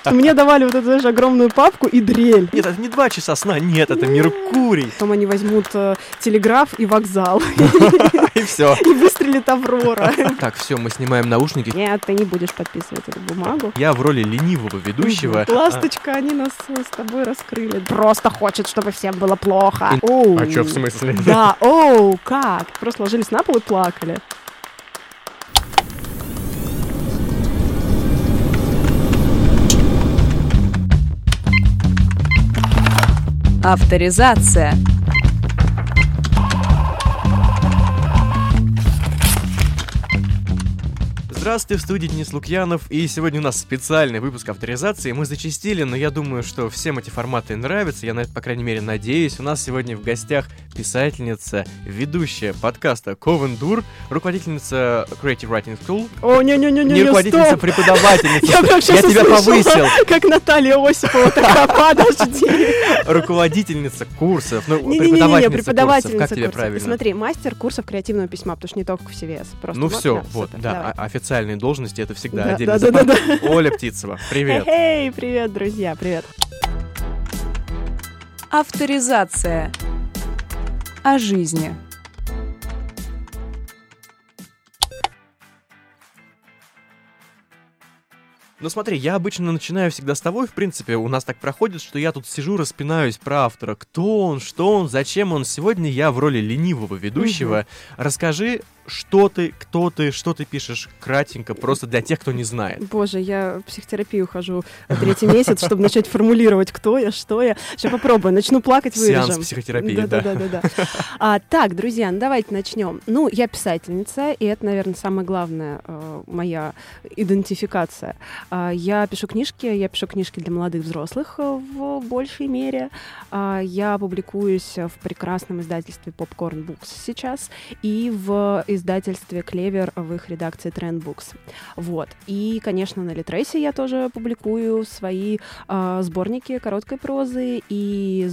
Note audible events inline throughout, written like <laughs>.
что <laughs> мне давали вот эту, знаешь, огромную папку и дрель. Нет, это не два часа сна, нет, это Меркурий. Потом они возьмут э, телеграф и вокзал. <laughs> <laughs> И все. И выстрелит Аврора. Так, все, мы снимаем наушники. Нет, ты не будешь подписывать эту бумагу. Я в роли ленивого ведущего. Ласточка, они нас с тобой раскрыли. Просто хочет, чтобы всем было плохо. Оу. А чё в смысле? Да, оу, как? Просто ложились на пол и плакали. Авторизация. Здравствуйте, в студии Денис Лукьянов, и сегодня у нас специальный выпуск авторизации. Мы зачастили, но я думаю, что всем эти форматы нравятся, я на это, по крайней мере, надеюсь. У нас сегодня в гостях писательница, ведущая подкаста Ковен Дур, руководительница Creative Writing School, О, не-не-не-не, не руководительница, стоп! преподавательница. Я прям сейчас Я тебя повысил. Как Наталья Осипова, такая, подожди. Руководительница курсов, ну, преподавательница, преподавательница курсов, как тебе правильно? Смотри, мастер курсов креативного письма, потому что не только в CVS. Ну все, вот, да, давай. Официальные должности это всегда Да, отдельный да, да, запас. да, <laughs> Оля Птицева, привет. Эй, привет, друзья, привет. Авторизация. О жизни. Ну смотри, я обычно начинаю всегда с того, и в принципе у нас так проходит, что я тут сижу, распинаюсь про автора. Кто он, что он, зачем он. Сегодня я в роли ленивого ведущего. Расскажи, что ты, кто ты, что ты пишешь кратенько, просто для тех, кто не знает. Боже, я в психотерапию хожу третий месяц, чтобы начать формулировать, кто я, что я. Сейчас попробую, начну плакать, Сеанс вырежем. психотерапии, да. да, да, да, да. А, так, друзья, ну давайте начнем. Ну, я писательница, и это, наверное, самая главная э, моя идентификация. А, я пишу книжки, я пишу книжки для молодых взрослых э, в большей мере. А, я публикуюсь в прекрасном издательстве Popcorn Books сейчас и в издательстве Клевер в их редакции Trend Books. Вот. И, конечно, на Литресе я тоже публикую свои а, сборники короткой прозы и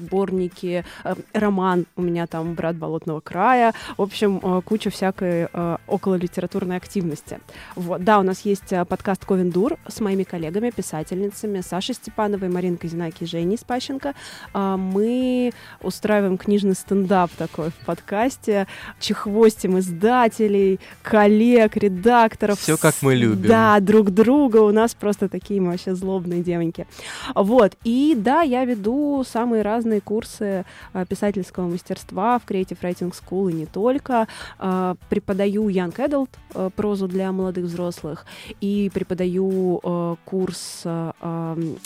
сборники, э, роман у меня там «Брат болотного края», в общем, э, куча всякой э, окололитературной активности. Вот. Да, у нас есть подкаст «Ковендур» с моими коллегами, писательницами Сашей Степановой, Маринкой Зинаки и Женей Спащенко. А, Мы устраиваем книжный стендап такой в подкасте, чехвостим издателей, коллег, редакторов. Всё, как мы любим. Да, друг друга. У нас просто такие мы вообще злобные девоньки. Вот. И да, я веду самые разные курсы а, писательского мастерства в Creative Writing School и не только. А, Преподаю Young Adult а, прозу для молодых взрослых и преподаю курс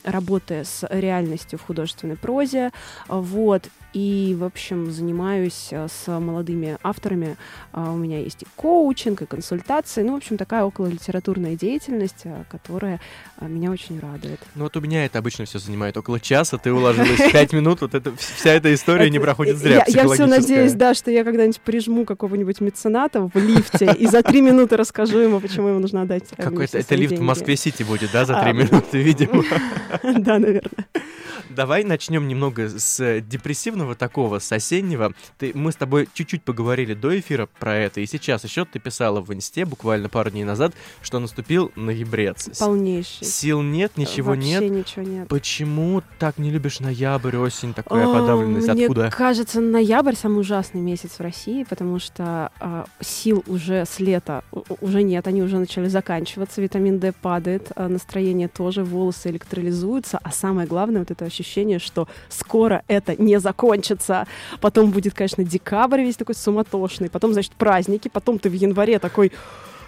работы с реальностью в художественной прозе. Вот. И, в общем, занимаюсь а, с молодыми авторами. А, У меня есть и коучинг, и консультации. Ну, в общем, такая окололитературная деятельность, а, которая а, меня очень радует. Ну вот у меня это обычно все занимает около часа, ты уложилась в <laughs> пять минут, вот это, вся эта история не проходит зря, Я, все надеюсь, да, что я когда-нибудь прижму какого-нибудь мецената в лифте и за три минуты расскажу ему, почему ему нужно отдать э, Какой-то, это лифт в. Москве-Сити будет, да, за А, три минуты, видимо. <laughs> Да, наверное. Давай начнем немного с э, депрессивного такого, с осеннего. Ты, мы с тобой чуть-чуть поговорили до эфира про это, и сейчас еще ты писала в инсте буквально пару дней назад, что наступил ноябрец. Полнейший. Сил нет, ничего Вообще нет. ничего нет. Почему так не любишь ноябрь, осень, такая О, подавленность? Мне Откуда? кажется, ноябрь самый ужасный месяц в России, потому что а, сил уже с лета уже нет, они уже начали заканчиваться, витамин D падает, а, настроение тоже, волосы электролизуются, а самое главное вот это ощущение, что скоро это не закончится. Потом будет, конечно, декабрь весь такой суматошный, потом, значит, праздники, потом ты в январе такой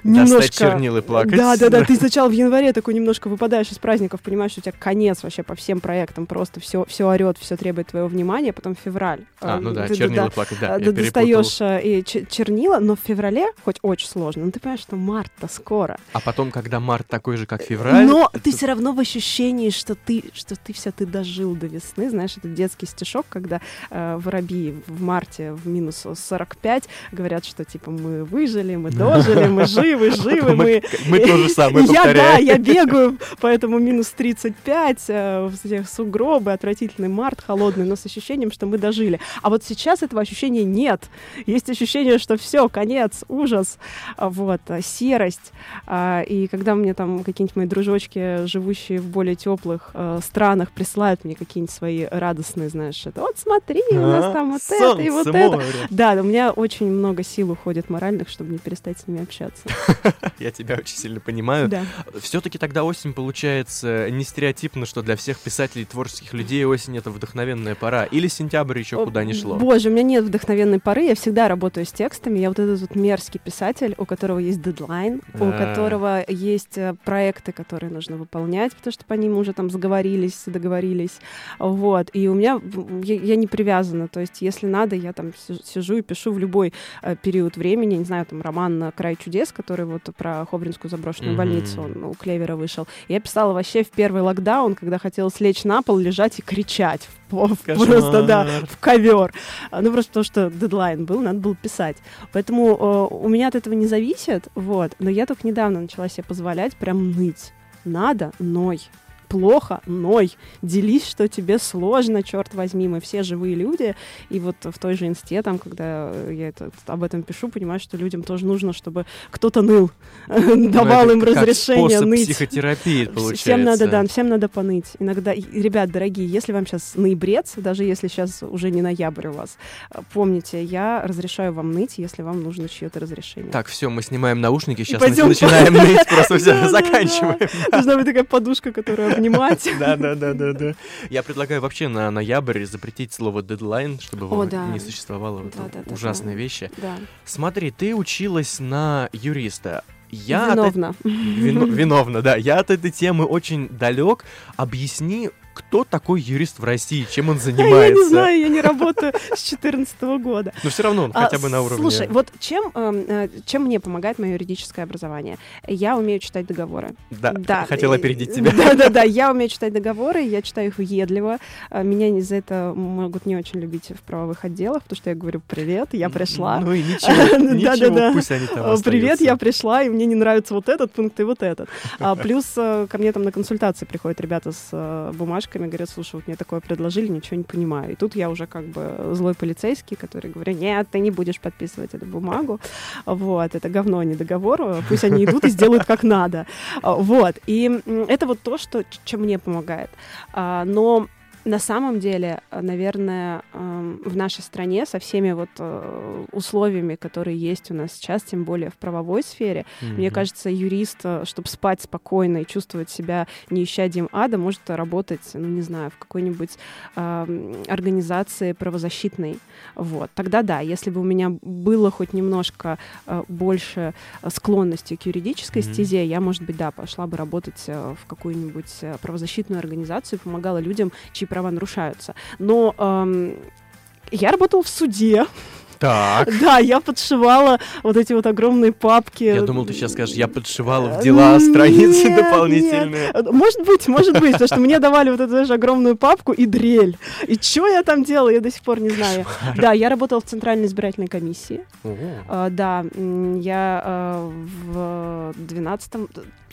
немножко... Достать чернил и плакать. Да, да, да. Ты <laughs> сначала в январе такой немножко выпадаешь из праздников, понимаешь, что у тебя конец вообще по всем проектам, просто все, все орет, все требует твоего внимания, потом февраль. А, ну да, Ты- чернила плакать, да, я ты достаешь э, и чернила, но в феврале, хоть очень сложно, но ты понимаешь, что март-то скоро. А потом, когда март такой же, как февраль, Но ты все равно в ощущении, что ты, что ты все, ты дожил до весны. Знаешь, это детский стишок, когда э, воробьи в марте в минус 45 говорят, что типа мы выжили, мы <laughs> дожили, мы жили. Живы, <laughs> живы мы. Мы то же самое Я, да, повторяем. я бегаю, поэтому минус 35, э, в этих сугробы, отвратительный март, холодный, но с ощущением, что мы дожили. А вот сейчас этого ощущения нет. Есть ощущение, что все, конец, ужас, вот, а, серость. А, И когда мне там какие-нибудь мои дружочки, живущие в более теплых э, странах, присылают мне какие-нибудь свои радостные, знаешь, это вот смотри, у нас А, там вот это и вот это. Да, у меня очень много сил уходит моральных, чтобы не перестать с ними общаться. <laughs> Я тебя очень сильно понимаю. Да. Все-таки тогда осень получается не стереотипно, что для всех писателей, творческих людей осень это вдохновенная пора. Или сентябрь еще куда ни шло. Боже, у меня нет вдохновенной поры, я всегда работаю с текстами. Я вот этот вот мерзкий писатель, у которого есть дедлайн, у которого есть э, проекты, которые нужно выполнять, потому что по ним уже там сговорились, договорились. Вот. И у меня, я, я не привязана, то есть если надо, я там си- сижу и пишу в любой э, период времени, не знаю, там роман «Край чудес», который вот про Хобринскую заброшенную Мгм. больницу, он у Клевера вышел. Я писала вообще в первый локдаун, когда хотелось лечь на пол, лежать и кричать. Просто, да, в ковер. А, Ну, просто потому что дедлайн был, надо было писать. Поэтому э, у меня от этого не зависит, вот. Но я только недавно начала себе позволять прям ныть. Надо, ной. Плохо, ной. Делись, что тебе сложно, черт возьми, мы все живые люди. И вот в той же инсте, там, когда я это, об этом пишу, понимаю, что людям тоже нужно, чтобы кто-то ныл, Ну, давал им разрешение ныть. психотерапии, получается. Всем надо, да, всем надо поныть. Иногда, ребят, дорогие, если вам сейчас ноябрец, даже если сейчас уже не ноябрь у вас, э, помните, я разрешаю вам ныть, если вам нужно чье-то разрешение. Так, все, мы снимаем наушники, сейчас начинаем ныть, просто <laughs> заканчиваем. Должна быть такая подушка, которую обнимать. <laughs> Да, да, да, да, да. Я предлагаю вообще на ноябрь запретить слово дедлайн, чтобы его не существовало. Ужасные вещи. Смотри, ты училась на юриста. Я от Виновна. Вино- виновна, да. Я от этой темы очень далек. Объясни, кто такой юрист в России, чем он занимается? <laughs> Я не знаю, я не работаю с 2014 года. Но все равно он А, хотя бы на уровне. Слушай, вот чем, эм, э, чем мне помогает мое юридическое образование? Я умею читать договоры. Да, Да. хотела э, опередить <laughs> тебя. Да-да-да, я умею читать договоры, я читаю их въедливо. А, Меня не- за это могут не очень любить в правовых отделах, потому что я говорю «Привет, я пришла». Ну и <laughs> ничего, ничего, пусть они там Э, Привет, я пришла, и мне не нравится вот этот пункт и вот этот. А, плюс э, ко мне там на консультации приходят ребята с э, бумажками, говорят, слушай, вот мне такое предложили, ничего не понимаю. И тут я уже как бы злой полицейский, который говорит, нет, ты не будешь подписывать эту бумагу. Вот, это говно, а не договор. Пусть они идут и сделают как надо. Вот, и это вот то, что, чем мне помогает. А, Но на самом деле, э, наверное, эм, в нашей стране со всеми вот э, условиями, которые есть у нас сейчас, тем более в правовой сфере, мне Мгм. кажется, юрист, чтобы спать спокойно и чувствовать себя неищадием ада, может работать, ну, не знаю, в какой-нибудь эм, организации правозащитной. Вот. Тогда да, если бы у меня было хоть немножко э, больше э, склонности к юридической Мгм. стезе, я, может быть, да, пошла бы работать э, в какую-нибудь э, правозащитную организацию, помогала людям, чьи права нарушаются. Но эм, я работала в суде. Так. Да, я подшивала вот эти вот огромные папки. Я думал, ты сейчас скажешь, я подшивала в дела Нет, страницы нет. дополнительные. Э, Может быть, может быть, потому что мне давали вот эту знаешь, огромную папку и дрель. И что я там делала, я до сих пор не знаю. Да, я работала в Центральной избирательной комиссии. А, Да, я а, в 12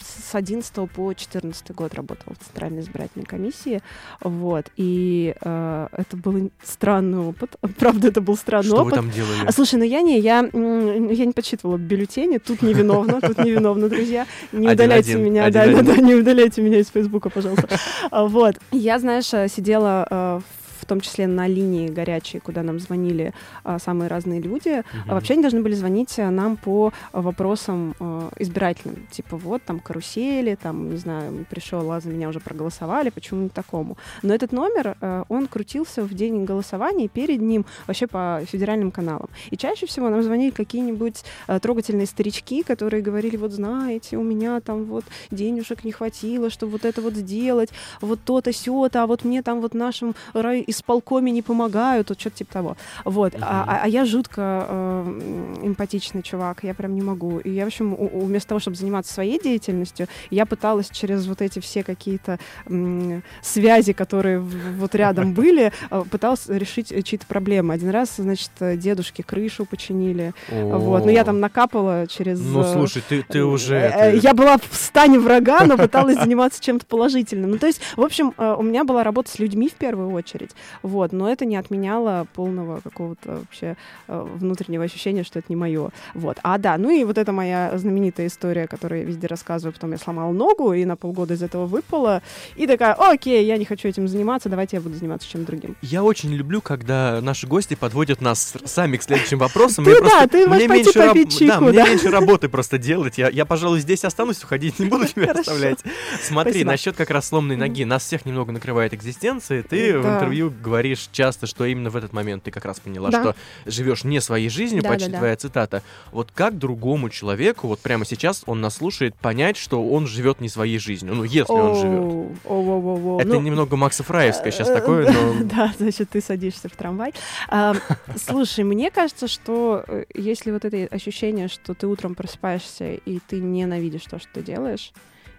с 11 по 14 год работала в Центральной избирательной комиссии. Вот. И а, это был странный опыт. <laughs> Правда, это был странный Что вы опыт. там делали? А, слушай, ну я не, я, я не подсчитывала бюллетени, тут невиновно, тут невиновно, друзья. Не удаляйте меня, да, да, да, не удаляйте меня из Фейсбука, пожалуйста. А, Вот. Я, знаешь, э, сидела э, в том числе на линии горячей, куда нам звонили а, самые разные люди. А Вообще они должны были звонить э, нам по вопросам избирательным. Типа вот там карусели, там, не знаю, пришел, а за меня уже проголосовали, почему не такому. Но этот номер, он крутился в день голосования перед ним вообще по федеральным каналам. И чаще всего нам звонили какие-нибудь трогательные старички, которые говорили, вот знаете, у меня там вот денежек не хватило, чтобы вот это вот сделать, вот то-то, сё-то, а вот мне там вот в нашем рай- исполкоме не помогают, вот что-то типа того. Вот. А, а, а я жутко э, эмпатичный чувак, я прям не могу. И я, в общем, у, у, вместо того, чтобы заниматься своей деятельностью, я пыталась через вот эти все какие-то м, связи, которые вот рядом <laughs> были, э, пыталась решить чьи-то проблемы. Один раз, значит, дедушке крышу починили. Вот. Но я там накапала через... Ну, э, слушай, ты, ты уже... э, Я была в стане врага, но пыталась <laughs> заниматься чем-то положительным. Ну, то есть, в общем, э, у меня была работа с людьми в первую очередь. Вот. Но это не отменяло полного какого-то вообще э, внутреннего ощущения, что это не мое. Вот. А да, ну и вот это моя знаменитая история, которую я везде рассказываю. Потом я сломала ногу и на полгода из этого выпала. И такая, окей, я не хочу этим заниматься, давайте я буду заниматься чем-то другим. Я очень люблю, когда наши гости подводят нас сами к следующим вопросам. Ты Мне да, ты мне меньше, раб- да, чайку, мне да. меньше работы просто делать. Я, я, пожалуй, здесь останусь, уходить не буду <laughs> тебя Хорошо. оставлять. Смотри, Спасибо. насчет как раз сломанной ноги. Нас всех немного накрывает экзистенция. Ты в Да. интервью говоришь часто, что именно в этот момент ты как раз поняла, Да. что живешь не своей жизнью, Да, почти да, да. твоя цитата. Вот как другому человеку, вот прямо сейчас он нас слушает, понять, что он живет не своей жизнью? Ну, если он живет. Это Ну, немного Макса Фраевское сейчас Э, такое, но... <laughs> Да, значит, ты садишься в трамвай. А, Слушай, мне кажется, что э, если вот это ощущение, что ты утром просыпаешься, и ты ненавидишь то, что ты делаешь,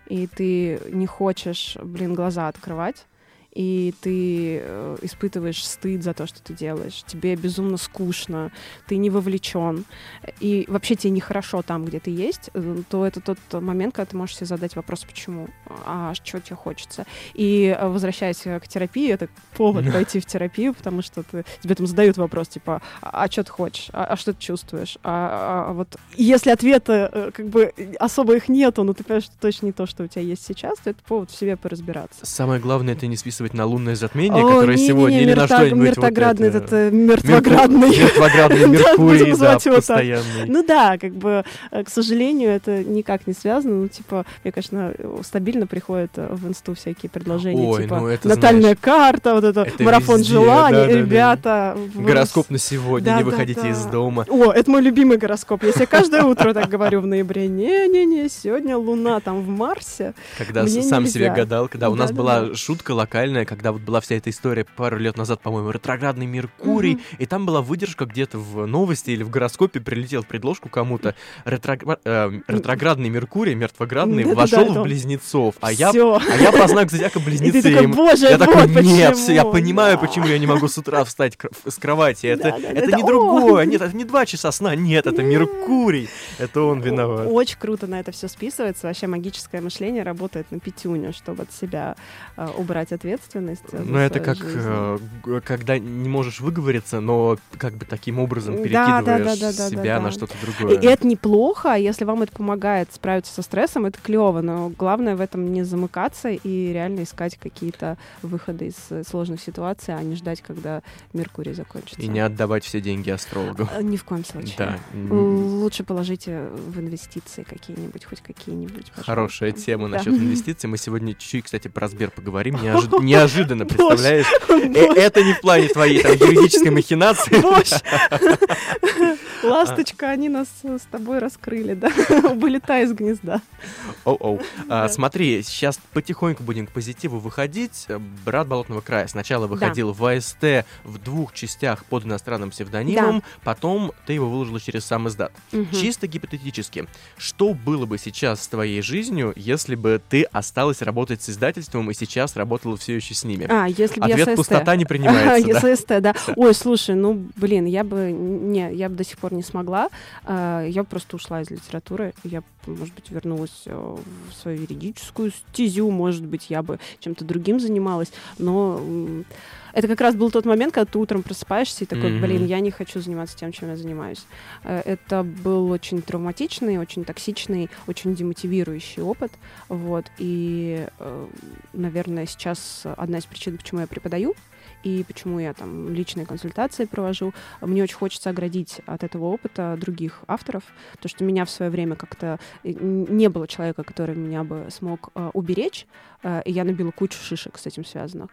и ты не хочешь, блин, глаза открывать, и ты э, испытываешь стыд за то, что ты делаешь, тебе безумно скучно, ты не вовлечен, и вообще тебе нехорошо там, где ты есть, э, то это тот момент, когда ты можешь себе задать вопрос, почему, а что тебе хочется. И э, возвращаясь к терапии, это повод пойти в терапию, потому что ты, тебе там задают вопрос, типа, а, что ты хочешь, а, а что ты чувствуешь? А, а вот если ответа как бы особо их нету, но ты понимаешь, что точно не то, что у тебя есть сейчас, то это повод в себе поразбираться. Самое главное, это не списывать на лунное затмение, О, которое не-не-не, сегодня, или на мертаг- что-нибудь вот мертоградный, это... этот э, мертвоградный. Мертвоградный <laughs> Меркурий, да, постоянный. Ну да, как бы, э, к сожалению, это никак не связано. Ну, типа, мне, конечно, э, стабильно приходят в инсту всякие предложения, типа, ну это, натальная карта, вот это, марафон желаний, ребята. Гороскоп на сегодня, Да, не выходите из дома. О, это мой любимый гороскоп. Я себе каждое утро так говорю в ноябре. Не-не-не, сегодня Луна там в Марсе. Когда сам себе гадал, когда у нас была шутка локальная, когда вот была вся эта история пару лет назад, по-моему, ретроградный Меркурий, Мгм. и там была выдержка где-то в новости или в гороскопе прилетел в предложку кому-то ретрогра- э, ретроградный Меркурий, мертвоградный, Да-да-да, вошел это в он. близнецов, а я, а я по знаку зодиака близнецы. такой, боже, Я вот такой, нет, почему». я понимаю, Да. почему я не могу с утра встать с кровати. Это, Да, да, это, это не он. другое, нет, это не два часа сна, нет, это Меркурий. Это он виноват. Очень круто на это все списывается. Вообще магическое мышление работает на пятюню, чтобы от себя э, убрать ответственность. За Ну, это как, жизнь. э, когда не можешь выговориться, но как бы таким образом перекидываешь да, да, да, да, себя да, на да. что-то И другое. это неплохо, если вам это помогает справиться со стрессом, это клево, но главное в этом не замыкаться и реально искать какие-то выходы из э, сложных ситуаций, а не ждать, когда Меркурий закончится. И не отдавать все деньги астрологу. Э, Ни в коем случае. Да. Лучше положите в инвестиции какие-нибудь, хоть какие-нибудь. Хорошая тема Да. насчет инвестиций. Мы сегодня чуть-чуть, кстати, про Сбер поговорим. <laughs> Неожи- Неожиданно, представляешь? Э, Это не в плане твоей там юридической махинации. <laughs> Ласточка, они нас с тобой раскрыли, да? Вылетай из гнезда. Оу-оу. А. Смотри, сейчас потихоньку будем к позитиву выходить. Брат Болотного края сначала выходил в АСТ в двух частях под иностранным псевдонимом, потом ты его выложила через сам издат. Чисто гипотетически, что было бы сейчас с твоей жизнью, если бы ты осталась работать с издательством и сейчас работала все еще с ними? А, если бы я Ответ ССТ. пустота не <laughs> принимается? ССТ, да. Ой, слушай, ну, блин, я бы, не, я бы до сих пор не смогла. А, Я просто ушла из литературы. Я, может быть, вернулась э, в свою юридическую стезю, может быть, я бы чем-то другим занималась. Но это как раз был тот момент, когда ты утром просыпаешься и такой, Мгм. блин, я не хочу заниматься тем, чем я занимаюсь. Э, Это был очень травматичный, очень токсичный, очень демотивирующий опыт. Вот. И, э, наверное, сейчас одна из причин, почему я преподаю, и почему я там личные консультации провожу. Мне очень хочется оградить от этого опыта других авторов, потому что меня в свое время как-то э, не было человека, который меня бы смог э, уберечь, э, и я набила кучу шишек с этим связанных.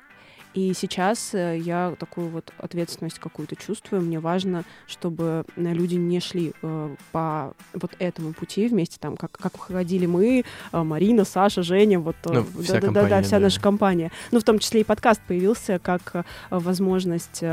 И сейчас э, я такую вот ответственность какую-то чувствую. Мне важно, чтобы э, люди не шли э, по вот этому пути вместе, там, как, как ходили мы, Марина, Саша, Женя, вот Ну, вся да, да, да, компания, да, вся да. наша компания. Ну, в том числе и подкаст появился как возможность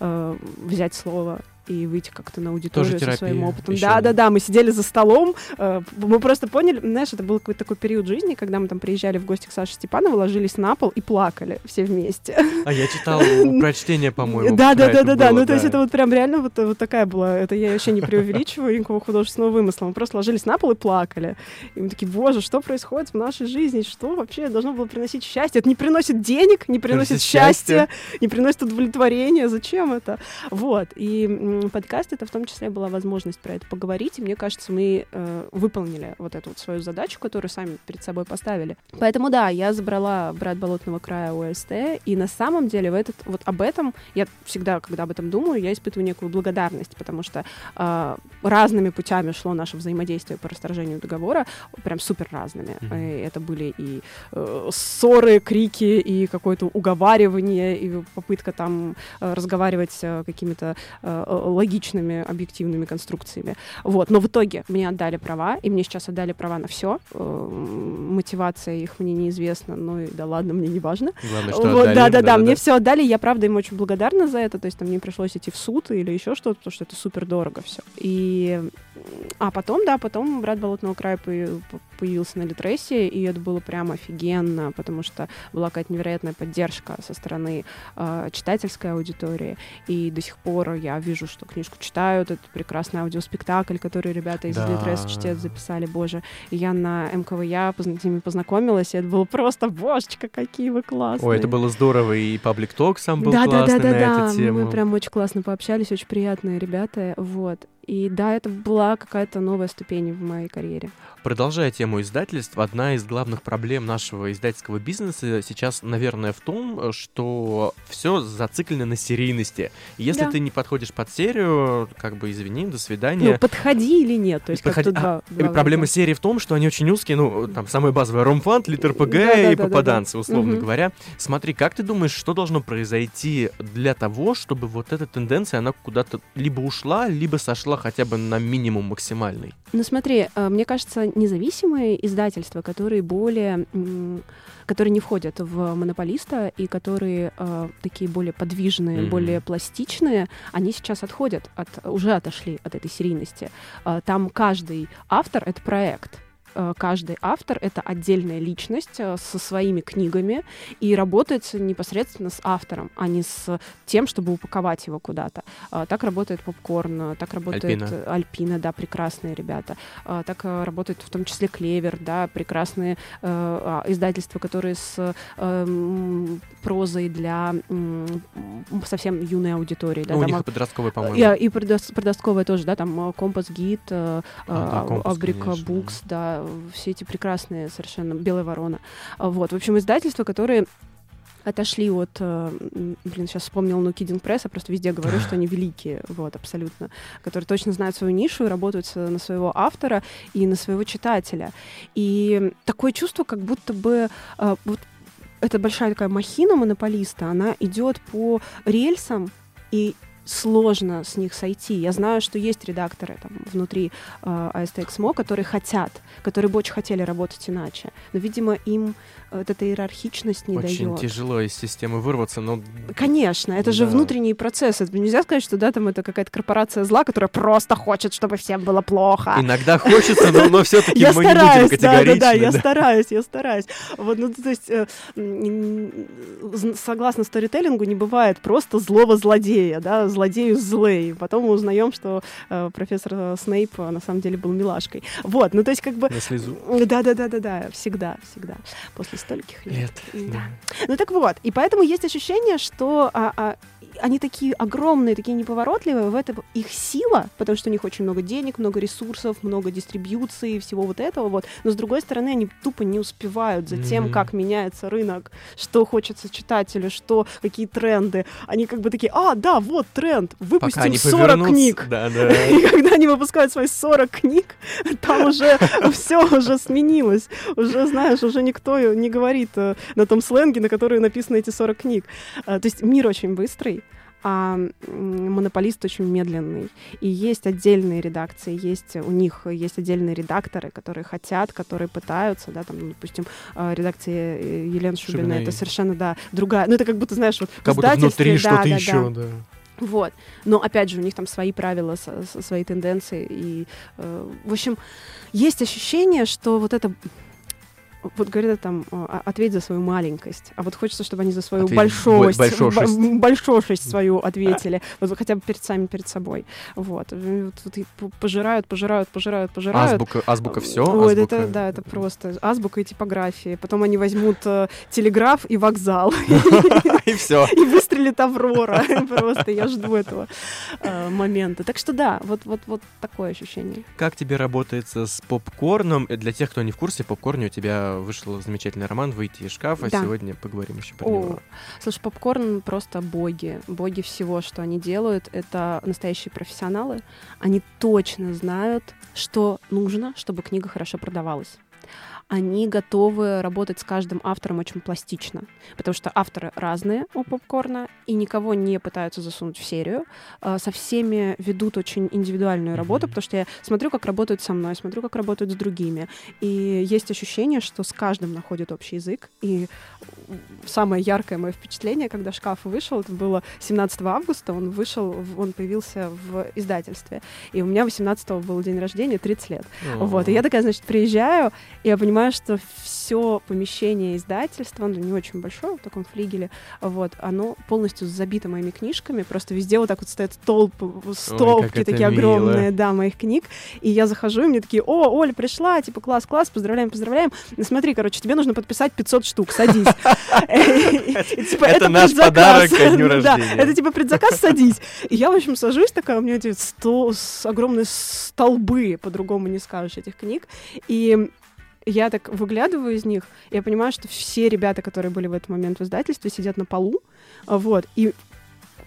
взять слово и выйти как-то на аудиторию со терапия своим опытом. ещё. Да, да, да, мы сидели за столом, э, мы просто поняли, знаешь, это был какой-то такой период жизни, когда мы там приезжали в гости к Саше Степанову, ложились на пол и плакали все вместе. А я читал <laughs> прочтение, по-моему. Да, про да, да, это да, да. было, Ну, то есть это вот прям реально вот, вот такая была. Это я вообще не преувеличиваю никакого художественного вымысла. Мы просто ложились на пол и плакали. И мы такие, боже, что происходит в нашей жизни? Что вообще должно было приносить счастье? Это не приносит денег, не приносит счастья, не приносит удовлетворения. Зачем это? Вот. И подкаст это в том числе была возможность про это поговорить. И мне кажется, мы э, выполнили вот эту вот свою задачу, которую сами перед собой поставили. Поэтому да, я забрала «Брат болотного края» ОСТ, и на самом деле в этот, вот об этом я всегда, когда об этом думаю, я испытываю некую благодарность, потому что э, разными путями шло наше взаимодействие по расторжению договора, прям супер разными. Мгм. И это были и э, ссоры, крики, и какое-то уговаривание, и попытка там э, разговаривать э, какими-то э, логичными, объективными конструкциями. Вот. Но в итоге мне отдали права, и мне сейчас отдали права на все. Мотивация их мне неизвестна, ну и да ладно, мне не важно. Главное, что Вот, отдали. да, да, да, мне все отдали, я правда им очень благодарна за это, то есть там не пришлось идти в суд или еще что-то, потому что это супер дорого все. И а потом, да, потом брат Болотного края появ- появился на Литресе, и это было прям офигенно, потому что была какая-то невероятная поддержка со стороны э, читательской аудитории, и до сих пор я вижу, что книжку читают, это прекрасный аудиоспектакль, который ребята из Да. Литрес чтец записали, боже, и я на МКВЯ с ними познакомилась, и это было просто, божечка, какие вы классные. Ой, это было здорово, и Паблик Ток сам был да, да, классный да, да, на да. эту тему. Мы прям очень классно пообщались, очень приятные ребята, вот. И да, это была какая-то новая ступень в моей карьере. Продолжая тему издательств, одна из главных проблем нашего издательского бизнеса сейчас, наверное, в том, что все зациклено на серийности. Если Да. ты не подходишь под серию, как бы извини, до Ну, свидания. подходи или нет, то есть Подходи- тут а, два, два проблема варианта. серии в том, что они очень узкие, ну, там, самая базовая ромфант, литр ПГ Да-да-да-да-да. и попаданцы, условно Мгм. говоря. Смотри, как ты думаешь, что должно произойти для того, чтобы вот эта тенденция, она куда-то либо ушла, либо сошла хотя бы на минимум максимальный? Ну смотри, э, мне кажется, независимые издательства, которые более, которые не входят в монополиста и которые э, такие более подвижные, Мгм. более пластичные, они сейчас отходят, от, уже отошли от этой серийности. Э, Там каждый автор — это проект. Э, Каждый автор — это отдельная личность э, со своими книгами и работает непосредственно с автором, а не с тем, чтобы упаковать его куда-то. А, Так работает попкорн, а, так работает Альпина. э, Альпина, да, прекрасные ребята. А, Так э, работает в том числе Клевер, да, прекрасные э, а, издательства, которые с прозой для совсем юной аудитории. Да, у там, них а, и подростковый, по-моему. и, и продас- подростковая тоже, да, там э, Компас Гид, э, А, да, э, Абрика. Букс, да, все эти прекрасные совершенно, Белая ворона. Вот, в общем, издательства, которые отошли от, э, блин, сейчас вспомнил Ну Kidding Press, я просто везде говорю, что они <laughs> великие, вот, абсолютно, которые точно знают свою нишу и работают на своего автора и на своего читателя. И такое чувство, как будто бы э, вот эта большая такая махина монополиста, она идет по рельсам, и сложно с них сойти. Я знаю, что есть редакторы там внутри э, AST XMO, которые хотят, которые бы очень хотели работать иначе. Но, видимо, им вот эта иерархичность не Очень дает. тяжело из системы вырваться, но Конечно, это же Да. внутренний процесс. Это нельзя сказать, что да, там это какая-то корпорация зла, которая просто хочет, чтобы всем было плохо. иногда хочется, но, но все-таки я мы не будем да, да, категоричны. да, я да. стараюсь, я стараюсь. Вот, ну, то есть, э, согласно сторителлингу, не бывает просто злого злодея, да, злодею злый. Потом мы узнаем, что э, профессор э, Снейп на самом деле был милашкой. Вот, ну, то есть, как бы... На слезу. Да, да, да, да, да, всегда, всегда. После стольких лет. Лет. Да. да. Ну так вот, и поэтому есть ощущение, что а, а, они такие огромные, такие неповоротливые, в этом их сила, потому что у них очень много денег, много ресурсов, много дистрибьюции, всего вот этого вот. Но с другой стороны, они тупо не успевают за тем, mm-hmm. как меняется рынок, что хочется читателю, что какие тренды. Они как бы такие, а, да, вот тренд, выпустим 40 книг. Да, да. <laughs> И когда они выпускают свои 40 книг, <laughs> там уже <laughs> все уже сменилось. Уже, знаешь, уже никто не говорит э, на том сленге, на который написаны эти 40 книг. А, то есть мир очень быстрый, а монополист очень медленный. И есть отдельные редакции, есть у них есть отдельные редакторы, которые хотят, которые пытаются, да, там, допустим, а, редакция э, Елены Шубина, Шубиной. это совершенно, да, другая. Ну, это как будто, знаешь, вот как будто внутри да, что-то да, еще, да. да. Вот. Но опять же, у них там свои правила, свои тенденции. И, э, в общем, есть ощущение, что вот это вот говорят там, ответь за свою маленькость, а вот хочется, чтобы они за свою ответь большость, большошесть. большошесть свою ответили, вот хотя бы перед сами перед собой. Вот. вот, вот пожирают, пожирают, пожирают, пожирают. Азбука, азбука все? Ой, азбука... это, да, это просто азбука и типография. Потом они возьмут э, телеграф и вокзал. <laughs> И все. И выстрелит Аврора. <laughs> Просто я жду этого э, момента. Так что да, вот, вот, вот такое ощущение. Как тебе работается с попкорном? Для тех, кто не в курсе, попкорн у тебя вышел замечательный роман «Выйти из шкафа». Да. Сегодня поговорим еще про О, него. Слушай, попкорн просто боги. Боги всего, что они делают. Это настоящие профессионалы. Они точно знают, что нужно, чтобы книга хорошо продавалась они готовы работать с каждым автором очень пластично, потому что авторы разные у попкорна и никого не пытаются засунуть в серию. А, со всеми ведут очень индивидуальную работу, потому что я смотрю, как работают со мной, смотрю, как работают с другими. И есть ощущение, что с каждым находят общий язык. И самое яркое мое впечатление, когда шкаф вышел, это было 17 августа, он вышел, он появился в издательстве. И у меня 18 был день рождения, 30 лет. Вот. И я такая, значит, приезжаю, и я понимаю, понимаю, что все помещение издательства, оно не очень большое, в таком флигеле, вот, оно полностью забито моими книжками, просто везде вот так вот стоят столб, столбки Ой, такие мило. огромные, да, моих книг, и я захожу, и мне такие, о, Оля пришла, типа, класс, класс, поздравляем, поздравляем, ну, смотри, короче, тебе нужно подписать 500 штук, садись. <laughs> Типа, это наш подарок к дню <laughs> рождения. это типа предзаказ, садись. И я, в общем, сажусь такая, у меня эти огромные столбы, по-другому не скажешь, этих книг, и я так выглядываю из них, я понимаю, что все ребята, которые были в этот момент в издательстве, сидят на полу, вот, и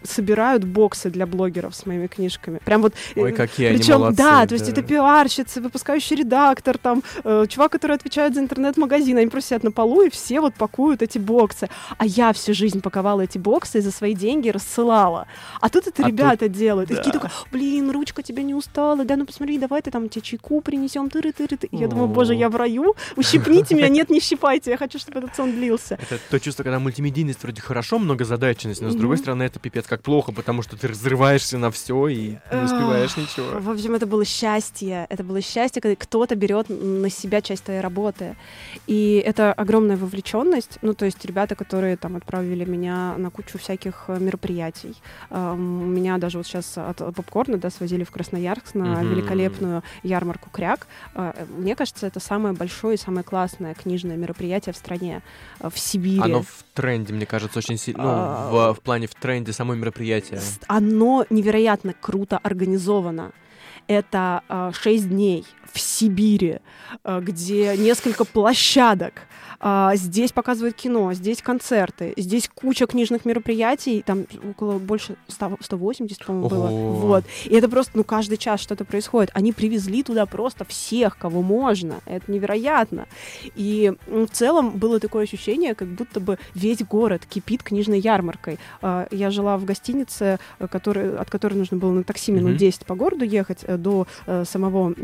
собирают боксы для блогеров с моими книжками. Прям вот. Э, Ой, какие Причем, они молодцы, да, то есть это пиарщицы, выпускающий редактор, там, э, чувак, который отвечает за интернет-магазин, они просто сидят на полу и все вот пакуют эти боксы. А я всю жизнь паковала эти боксы и за свои деньги рассылала. А тут это а ребята тут... делают. Да. И такие только, блин, ручка тебе не устала, да, ну посмотри, давай ты там тебе чайку принесем, тыры тыры ты. Я думаю, боже, я в раю, ущипните меня, нет, не щипайте, я хочу, чтобы этот сон длился. Это то чувство, когда мультимедийность вроде хорошо, многозадачность, но с другой стороны это пипец как плохо, потому что ты разрываешься на все и не успеваешь ничего. В общем, это было счастье. Это было счастье, когда кто-то берет на себя часть твоей работы. И это огромная вовлеченность. Ну, то есть ребята, которые там отправили меня на кучу всяких э, мероприятий. Меня даже вот сейчас от попкорна да, свозили в Красноярск на великолепную ярмарку Кряк. Э, мне кажется, это самое большое и самое классное книжное мероприятие в стране, э, в Сибири. Оно в тренде, мне кажется, очень сильно. Ну, а, в, в плане в тренде самой мероприятие. Оно невероятно круто организовано. Это э, 6 дней в Сибири, э, где несколько площадок, а, здесь показывают кино, здесь концерты, здесь куча книжных мероприятий, там около больше 100, 180, по-моему, было. Вот. И это просто, ну, каждый час что-то происходит. Они привезли туда просто всех, кого можно. Это невероятно. И в целом было такое ощущение, как будто бы весь город кипит книжной ярмаркой. А, я жила в гостинице, который, от которой нужно было на такси минут mm-hmm. 10 по городу ехать э, до э, самого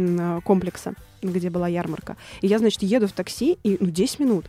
комплекса где была ярмарка. И я, значит, еду в такси, и ну, 10 минут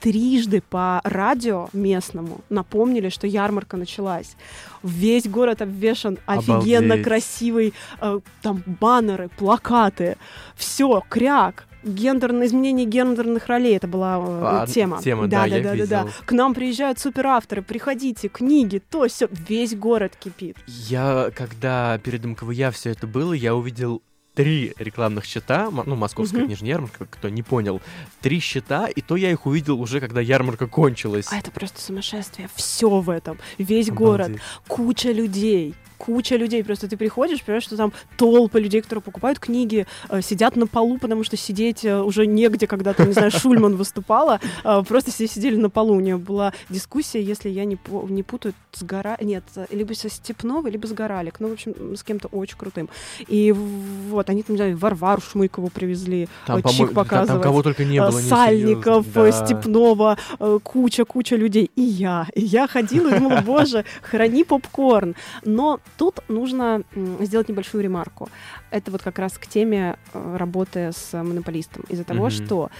трижды по радио местному напомнили, что ярмарка началась. Весь город обвешан офигенно Обалдеть. красивый, э, там баннеры, плакаты, все, кряк. Гендерное изменение гендерных ролей это была э, а, тема. Тема, да, да, да, да, да. К нам приезжают суперавторы, приходите, книги, то все, весь город кипит. Я, когда перед МКВЯ все это было, я увидел три рекламных счета, ну, московская Мгм. книжная ярмарка, кто не понял, три счета, и то я их увидел уже, когда ярмарка кончилась. А это просто сумасшествие. Все в этом. Весь город. Обалдеть. Куча людей. Куча людей. Просто ты приходишь, понимаешь, что там толпы людей, которые покупают книги, э, сидят на полу, потому что сидеть э, уже негде, когда там, не знаю, <laughs> Шульман выступала. э, Просто все сидели на полу. У нее была дискуссия, если я не, не путаю, с гора... Нет, либо со Степновой, либо с Горалик. Ну, в общем, с кем-то очень крутым. И в- вот, они там, не знаю, Варвару Шмыкову привезли. Там, э, чик там- там показывать. кого только не э, было. Сальников, серьезно. э, Да. Степнова, куча-куча людей. И я. И я ходила и думала, боже, храни попкорн. Но тут нужно сделать небольшую ремарку. Это вот как раз к теме работы с монополистом. Из-за того, что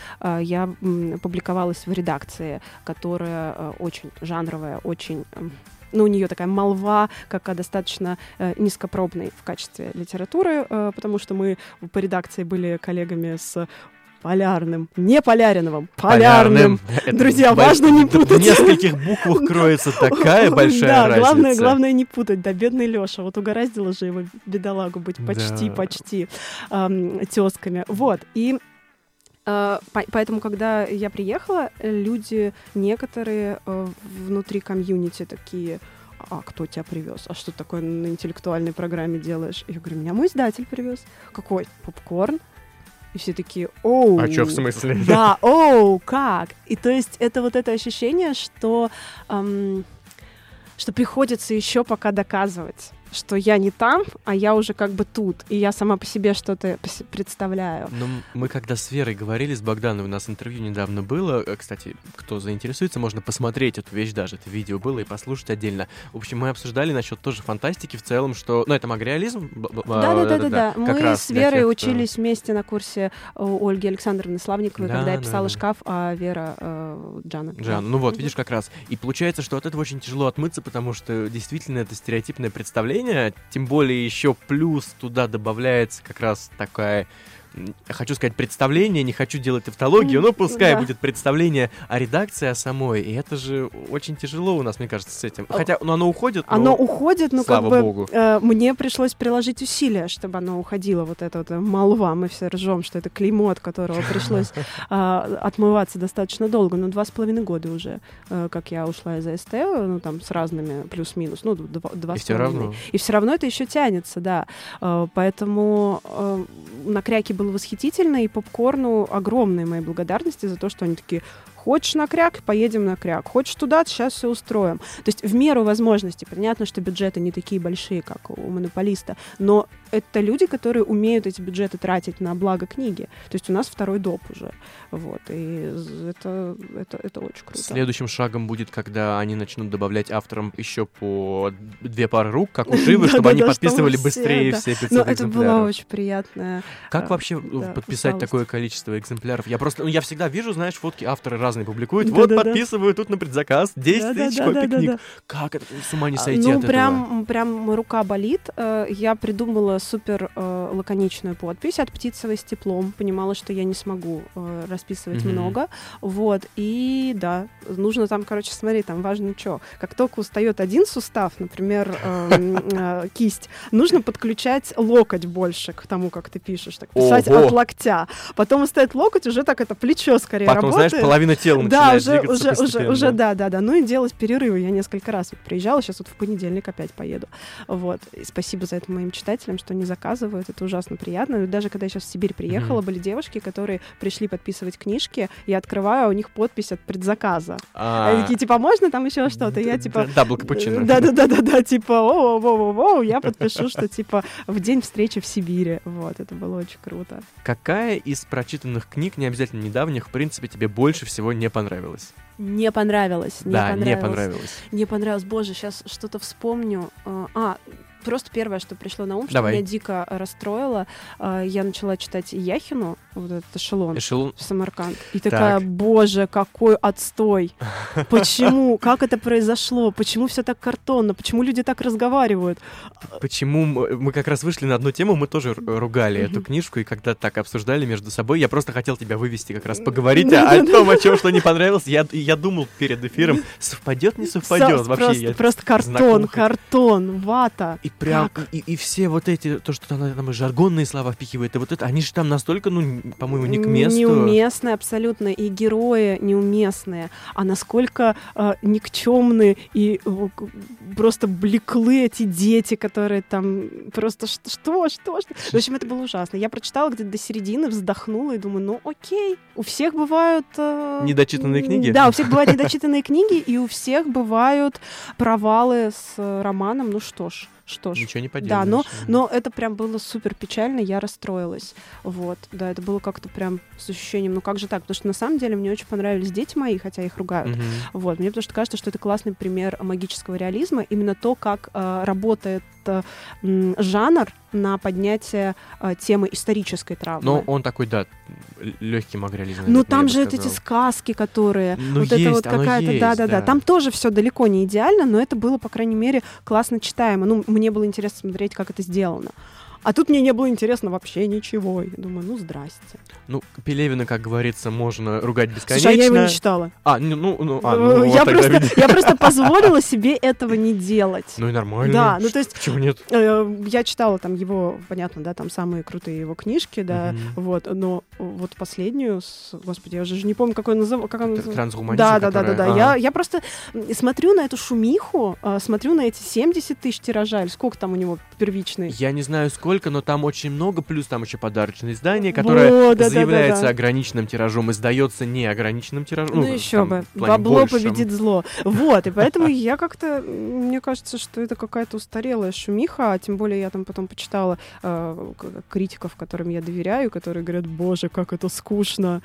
я публиковалась в редакции, которая очень жанровая, очень... ну, у нее такая молва, как о достаточно э, низкопробной в качестве литературы, э, потому что мы по редакции были коллегами с Полярным, не Поляриновым, Полярным. Это Друзья, больш- важно не путать. В нескольких буквах кроется <laughs> такая большая да, разница. главное, главное не путать, да, бедный Леша, вот угораздило же его бедолагу быть Да. почти-почти тесками. Вот, и Поэтому, когда я приехала, э, люди некоторые э, внутри комьюнити такие, а кто тебя привез? А что такое на интеллектуальной программе делаешь? Я говорю, меня мой издатель привез. Какой? Попкорн? И все такие, оу. А чё в смысле? <laughs> Да, оу, как? И то есть это вот это ощущение, что, эм, что приходится еще пока доказывать, что я не там, а я уже как бы тут, и я сама по себе что-то представляю. Ну, мы когда с Верой говорили, с Богдановой, у нас интервью недавно было. Э, Кстати, кто заинтересуется, можно посмотреть эту вещь даже. Это видео было и послушать отдельно. В общем, мы обсуждали насчет тоже фантастики в целом, что... Ну, это магреализм. Да, да, да, да, да. как Мы с Верой тех, кто- учились вместе на курсе у Ольги Александровны Славниковой, Да, когда я да, писала да. шкаф, а Вера э, Джана. Джан, ну вот, видишь, как раз. И получается, что от этого очень тяжело отмыться, потому что действительно это стереотипное представление, тем более еще плюс туда добавляется как раз такая хочу сказать представление, не хочу делать тавтологию, но пускай Да. будет представление о редакции, о самой. И это же очень тяжело у нас, мне кажется, с этим. Хотя, ну, оно уходит, но... Оно уходит, но слава как бы богу. э, мне пришлось приложить усилия, чтобы оно уходило, вот это вот э, молва. Мы все ржем, что это клеймо, от которого пришлось <laughs> а, отмываться достаточно долго, ну, два с половиной года уже, э, как я ушла из АСТ, ну, там, с разными плюс-минус, ну, два, два И с все половиной. равно. И все равно это еще тянется, да. Э, Поэтому э, на кряке было восхитительно, и попкорну огромные мои благодарности за то, что они такие. Хочешь на кряк, поедем на кряк. Хочешь туда, сейчас все устроим. То есть в меру возможностей. Понятно, что бюджеты не такие большие, как у монополиста, но это люди, которые умеют эти бюджеты тратить на благо книги. То есть у нас второй доп уже. Вот. И это, это, это очень круто. Следующим шагом будет, когда они начнут добавлять авторам еще по две пары рук, как у Шивы, чтобы они подписывали быстрее все 500 Но это экземпляров. было очень приятно. Как А, вообще ну, да, подписать такое количество экземпляров? Я просто, ну, я всегда вижу, знаешь, фотки авторы разные публикуют. Вот, подписываю тут на предзаказ 10 тысяч копий книг. Как это? С ума не сойти ну, прям, прям рука болит. Э, Я придумала супер э, лаконичную подпись от Птицевой с теплом. Понимала, что я не смогу э, расписывать много. Вот. И да, нужно там, короче, смотри, там важно что. Как только устает один сустав, например, кисть, нужно подключать локоть больше к тому, как ты пишешь. Так, писать от локтя. Потом устает локоть, уже так это плечо скорее Потом, работает. знаешь, половина тела Да, начинает уже, уже, уже, постепенно. уже, да, да, да. Ну и делать перерывы. Я несколько раз вот приезжала, сейчас вот в понедельник опять поеду. Вот. И спасибо за это моим читателям, что не заказывают. Это ужасно приятно. И даже когда я сейчас в Сибирь приехала, Мгм. были девушки, которые пришли подписывать книжки. Я открываю, а у них подпись от предзаказа. А, Они такие, типа, можно там еще что-то? Я типа... д- Double капучино. Да, да, да, да, да, типа, о, о, о, о, я подпишу, что типа в день встречи в Сибири. Вот, это было очень круто. Какая из прочитанных книг, не обязательно недавних, в принципе, тебе больше всего не понравилась? Не понравилось, не да, понравилось. не понравилась. Не понравилось. Боже, сейчас что-то вспомню. А, А, просто первое, что пришло на ум, что Давай. меня дико расстроило. а, Я начала читать Яхину, вот этот эшелон. Эшелон. Самарканд. И такая, Так. боже, какой отстой. <laughs> Почему? Как это произошло? Почему все так картонно? Почему люди так разговаривают? Почему мы как раз вышли на одну тему, мы тоже ру- ругали эту книжку, и когда так обсуждали между собой, я просто хотел тебя вывести как раз поговорить о том, о чем что не понравилось. Я, я думал перед эфиром, совпадет, не совпадет. Вообще, просто, просто картон, картон, вата. И прям Как? и, и все вот эти, то, что она там и жаргонные слова впихивает, и вот это, они же там настолько, ну, по-моему, не к месту. Неуместные абсолютно, и герои неуместные. А насколько э, никчемные и э, просто блеклы эти дети, которые там просто ш- что, что, что. В общем, это было ужасно. Я прочитала где-то до середины, вздохнула и думаю, ну окей, у всех бывают... э, Недочитанные книги? Да, у всех бывают недочитанные книги, и у всех бывают провалы с э, романом. Ну что ж, что ж. Ничего не поделаешь. Да, но, но это прям было супер печально, я расстроилась. Вот, да, это было как-то прям с ощущением, ну как же так? Потому что на самом деле мне очень понравились дети мои, хотя их ругают. Мгм. Вот, мне потому что кажется, что это классный пример магического реализма, именно то, как э, работает жанр на поднятие э, темы исторической травмы. Но он такой, да, легкий магреализм. ну там же вот эти сказки, которые Ну, вот это есть, вот оно какая-то, да-да-да. да. Там тоже все далеко не идеально, но это было, по крайней мере, классно читаемо. Ну, мне было интересно смотреть, как это сделано. А тут мне не было интересно вообще ничего. Я думаю, ну, здрасте. Ну, Пелевина, как говорится, можно ругать бесконечно. Слушай, а я его не читала. А, ну, ну, ну, а, Э, ну, вот я, тогда, просто, я просто <laughs> позволила себе этого не делать. Ну и нормально. Да, ну то есть Почему нет? э, я читала там его, понятно, да, там самые крутые его книжки, да, вот, но вот последнюю, с, господи, я уже не помню, какой назов, как она называется. Трансгуманизм, Да, да, да, да, да. Я, я просто смотрю на эту шумиху, а, смотрю на эти 70 тысяч тиража, или сколько там у него первичный. Я не знаю сколько, но там очень много, плюс там еще подарочное издание, которое Вот, да, да, да, заявляется да. ограниченным тиражом, издается неограниченным тиражом. Ну, еще там бы. Бабло большем. победит зло. Вот, и поэтому я как-то, мне кажется, что это какая-то устарелая шумиха, а тем более я там потом почитала э, критиков, которым я доверяю, которые говорят, боже, как это скучно.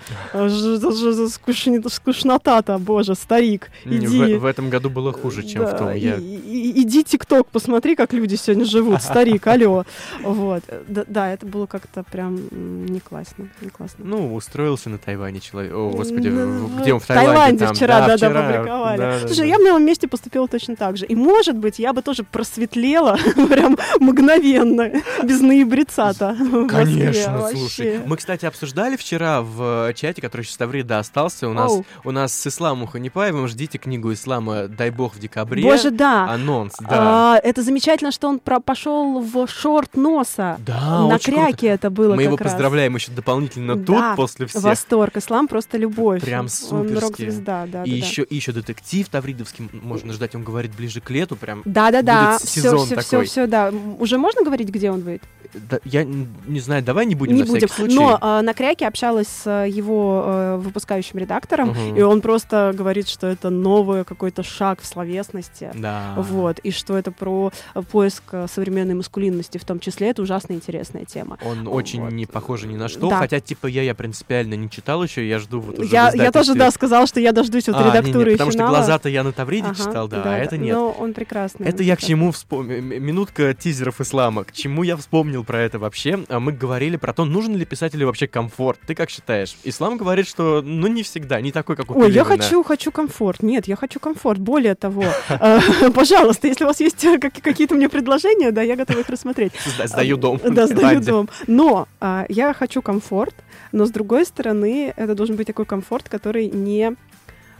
Скучнота-то, боже, старик, иди. В, в этом году было хуже, чем в том. и- Я... и- и- иди ТикТок, посмотри, как люди сегодня живут, <laughs> старик, алло. Вот. Да, да, это было как-то прям не классно, не классно. Ну, устроился на Тайване человек. О, господи, Ну, в- где он в Таиланде? Таиланде там? вчера, да, да, вчера, опубликовали. да, да, Слушай, да. я бы на его месте поступила точно так же. И, может быть, я бы тоже просветлела <laughs> прям мгновенно, без Москве. Конечно, слушай. Мы, кстати, обсуждали вчера в э, чате, который сейчас Таврида остался. У нас, у нас с Исламом Ханипаевым ждите книгу Ислама «Дай бог» в декабре. Боже, да. Анонс, да. А, это замечательно, что он про- пошел в шорт носа. Да, На кряке это было Мы его раз. поздравляем еще дополнительно Да, тут, после всех. Восторг. Ислам просто любовь. Прям Он суперски. рок-звезда, да. и да, еще, и еще детектив Тавридовский можно ждать, он говорит ближе к лету, прям. Да, да, да. будет Все, сезон все, все, такой. все, да. Уже можно говорить, где он выйдет? Да, я не знаю, давай не будем не на будем. случай. Но э, на кряке общалась с э, его э, выпускающим редактором, Мгм. и он просто говорит, что это новый какой-то шаг в словесности. Да. Вот, и что это про поиск э, современной маскулинности, в том числе, это ужасно интересная тема. Он очень Вот. не похож ни на что, Да. хотя типа я, я принципиально не читал еще, я жду вот уже Я, я тоже, да, сказала, что я дождусь вот А, не, не, редактуры и потому финала. что глаза-то я на Тавриде Ага, читал, да, а это нет. Но он прекрасный. Это я к чему вспомнил? Минутка тизеров ислама. К чему я вспомнил про это вообще? А Мы говорили про то, нужен ли писателю вообще комфорт. Ты как считаешь? Ислам говорит, что ну не всегда, не такой, как у Ой, я хочу, хочу комфорт. Нет, я хочу комфорт. Более того, э, <laughs> пожалуйста, если у вас есть э, как- какие-то мне предложения, да, я готова их рассмотреть. Сда- Сдаю дом. Да, сдаю дом. Но а, я хочу комфорт, но с другой стороны, это должен быть такой комфорт, который не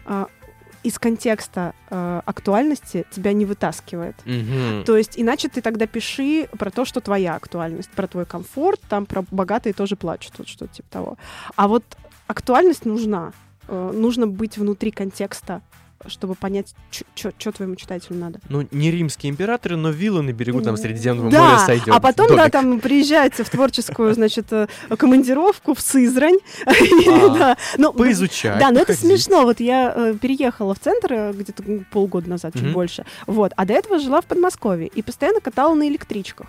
а, из контекста а, актуальности тебя не вытаскивает. Мгм. То есть иначе ты тогда пиши про то, что твоя актуальность, про твой комфорт, там про богатые тоже плачут, вот что-то типа того. А вот актуальность нужна. Э, Нужно быть внутри контекста, чтобы понять, что твоему читателю надо. Ну, не римские императоры, но виллы на берегу там Средиземного да, моря сойдет. а потом, да, Домик. там приезжаете в творческую, значит, э, командировку в Сызрань. <laughs> А, Да. Ну, Поизучать. Да, но это смешно. Вот я э, переехала в центр э, где-то полгода назад, чуть больше. Вот. А до этого жила в Подмосковье и постоянно катала на электричках.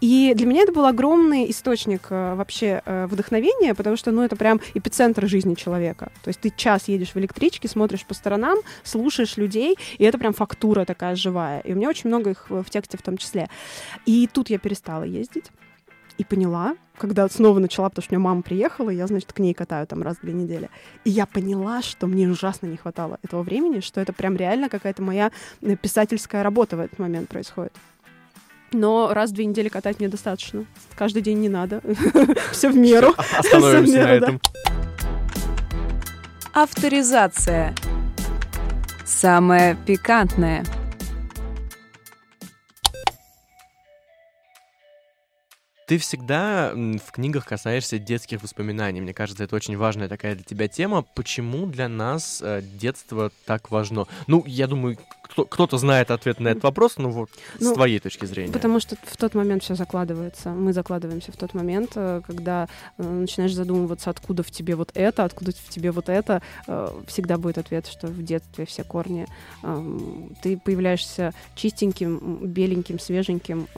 И для меня это был огромный источник э, вообще э, вдохновения, потому что, ну, это прям эпицентр жизни человека. То есть ты час едешь в электричке, смотришь по сторонам, слушаешь людей, и это прям фактура такая живая. И у меня очень много их в тексте в том числе. И тут я перестала ездить и поняла, когда снова начала, потому что у меня мама приехала, и я, значит, к ней катаю там раз в две недели. И я поняла, что мне ужасно не хватало этого времени, что это прям реально какая-то моя э, писательская работа в этот момент происходит. Но раз в две недели катать мне достаточно. Каждый день не надо. <laughs> Все в меру. <laughs> Остановимся на этом. Авторизация. Самое пикантное. Ты всегда в книгах касаешься детских воспоминаний. Мне кажется, это очень важная такая для тебя тема. Почему для нас э, детство так важно? Ну, я думаю, кто-то знает ответ на этот вопрос, но вот ну, с твоей точки зрения. Потому что в тот момент все закладывается. Мы закладываемся в тот момент, э, когда э, начинаешь задумываться, откуда в тебе вот это, откуда в тебе вот это. Всегда будет ответ, что в детстве все корни. Эм, ты появляешься чистеньким, беленьким, свеженьким,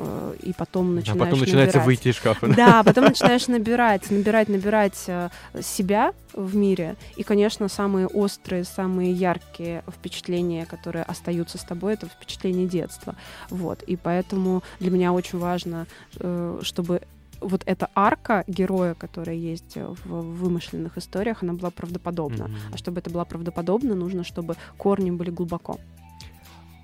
и потом начинаешь А потом начинается набирать выйти из шкафа. Да, потом начинаешь набирать, набирать, набирать э, себя в мире. И, конечно, самые острые, самые яркие впечатления, которые остаются с тобой, это впечатление детства. Вот. И поэтому для меня очень важно, э, чтобы вот эта арка героя, которая есть в вымышленных историях, она была правдоподобна. Mm-hmm. А чтобы это было правдоподобно, нужно, чтобы корни были глубоко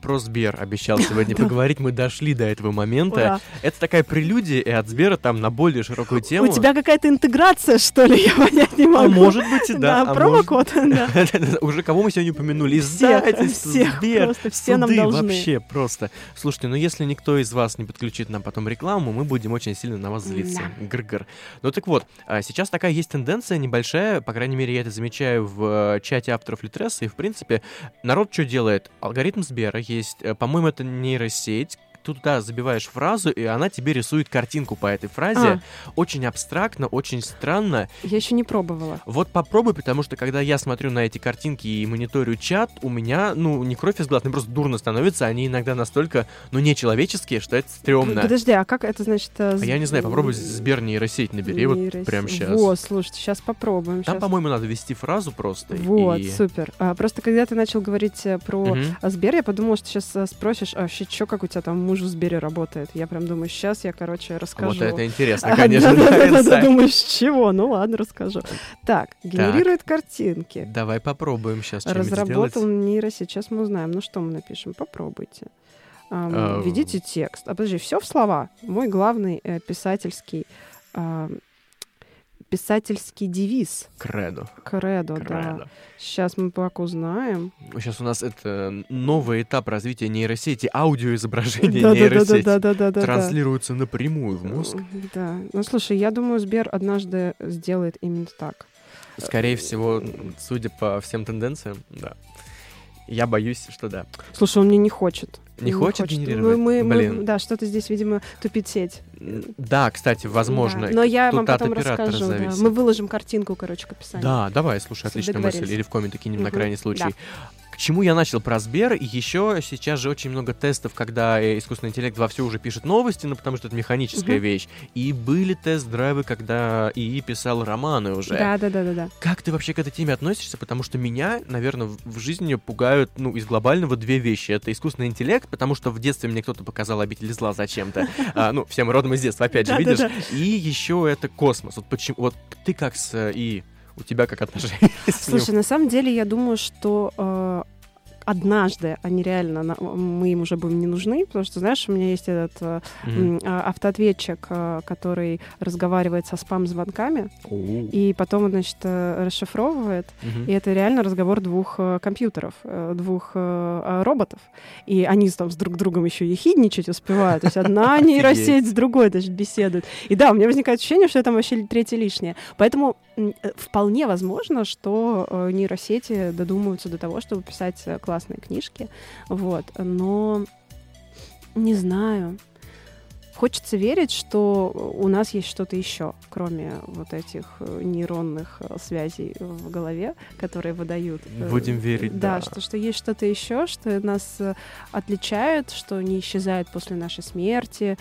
про Сбер обещал <laughs> сегодня поговорить. Мы дошли до этого момента. Это такая прелюдия, и от Сбера там на более широкую тему. У тебя какая-то интеграция, что ли? <laughs> Я понять не могу. А может быть и да. Да, промокод, <laughs> да. Уже кого мы сегодня упомянули? Издательство, Сбер, все нам должны. вообще просто. Слушайте, ну если никто из вас не подключит нам потом рекламу, мы будем очень сильно на вас злиться. Гр-гр. Ну так вот, а сейчас такая есть тенденция небольшая, по крайней мере, я это замечаю в э, чате авторов Литреса, и в принципе народ что делает? Алгоритм Сбера есть, э, по-моему, это нейросеть, туда забиваешь фразу, и она тебе рисует картинку по этой фразе. А. Очень абстрактно, очень странно. Я еще не пробовала. Вот попробуй, потому что когда я смотрю на эти картинки и мониторю чат, у меня, ну, не кровь из глаз, мне просто дурно становится. Они иногда настолько, ну, нечеловеческие, что это стрёмно. Подожди, а как это значит? А я не знаю, попробуй Сбер нейросеть набери нейросеть. вот прямо сейчас. Вот, слушайте, сейчас попробуем. Там, по-моему, надо ввести фразу просто. Вот, и... супер. А, просто когда ты начал говорить э, про угу. Сбер, я подумала, что сейчас э, спросишь, а вообще, что, как у тебя там муж в Сбере работает? Я прям думаю, сейчас я, короче, расскажу. Вот это интересно, конечно. Да, думаешь, с чего? Ну ладно, расскажу. Так, генерирует картинки. Давай попробуем сейчас Разработал нейросеть. Сейчас мы узнаем. Ну что мы напишем? Попробуйте. Введите текст. А подожди, все в слова. Мой главный э, писательский писательский девиз. Кредо. Кредо, да. Сейчас мы так узнаем. Сейчас у нас это новый этап развития нейросети, аудиоизображения да, нейросети да, да, да, да, транслируются да. напрямую в мозг. Да. Ну слушай, я думаю, Сбер однажды сделает именно так. Скорее всего, судя по всем тенденциям, да. Я боюсь, что да. Слушай, он мне не хочет. Не, не хочет, хочет генерировать? Мы, мы, Блин. Мы, да, что-то здесь, видимо, тупит сеть. Да, кстати, возможно. Да. Но я Тут вам потом расскажу. Да. Мы выложим картинку, короче, к описанию. Да, давай, слушай, отличная мысль. Или в комменты кинем угу. на крайний случай. Да. К чему я начал про Сбер? Еще сейчас же очень много тестов, когда э, искусственный интеллект вовсю уже пишет новости, ну потому что это механическая угу. вещь. И были тест-драйвы, когда ИИ писал романы уже. Да, да, да, да, да. Как ты вообще к этой теме относишься? Потому что меня, наверное, в жизни пугают, ну, из глобального две вещи. Это искусственный интеллект, потому что в детстве мне кто-то показал обитель зла зачем-то. <laughs> А, ну, всем родом из детства, опять же, видишь? И еще это космос. Вот почему, вот ты как с э, ИИ? У тебя как отношения? Слушай, на самом деле я думаю, что э, однажды они реально, мы им уже будем не нужны, потому что, знаешь, у меня есть этот mm-hmm. автоответчик, э, который разговаривает со спам-звонками, oh. и потом, значит, э, расшифровывает, mm-hmm. и это реально разговор двух компьютеров, двух роботов, и они там с друг другом еще ехидничать успевают, то есть одна <laughs> нейросеть с другой даже беседует. И да, у меня возникает ощущение, что это вообще третье лишнее. Поэтому вполне возможно, что нейросети додумаются до того, чтобы писать классные книжки, вот, но не знаю. Хочется верить, что у нас есть что-то еще, кроме вот этих э, нейронных э, связей в голове, которые выдают. Э, Будем верить, да. Да, что, что есть что-то еще, что нас отличает, что не исчезает после нашей смерти,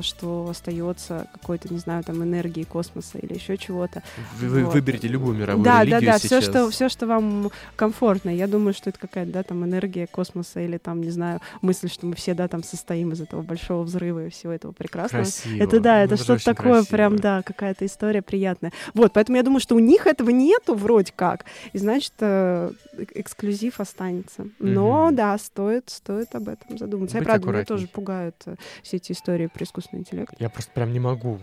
что остается какой-то, не знаю, там энергии космоса или еще чего-то. Вы вот. выберите любую мировую да, религию Да, да, да, все, что, все, что вам комфортно. Я думаю, что это какая-то, да, там энергия космоса или там, не знаю, мысль, что мы все, да, там состоим из этого большого взрыва и всего этого прекрасно. Красиво. Это да, это, это что-то такое красиво. прям, да, какая-то история приятная. Вот, поэтому я думаю, что у них этого нету вроде как, и значит э, эксклюзив останется. Но mm-hmm. да, стоит, стоит об этом задуматься. Быть я правда, меня тоже пугают э, все эти истории про искусственный интеллект. Я просто прям не могу.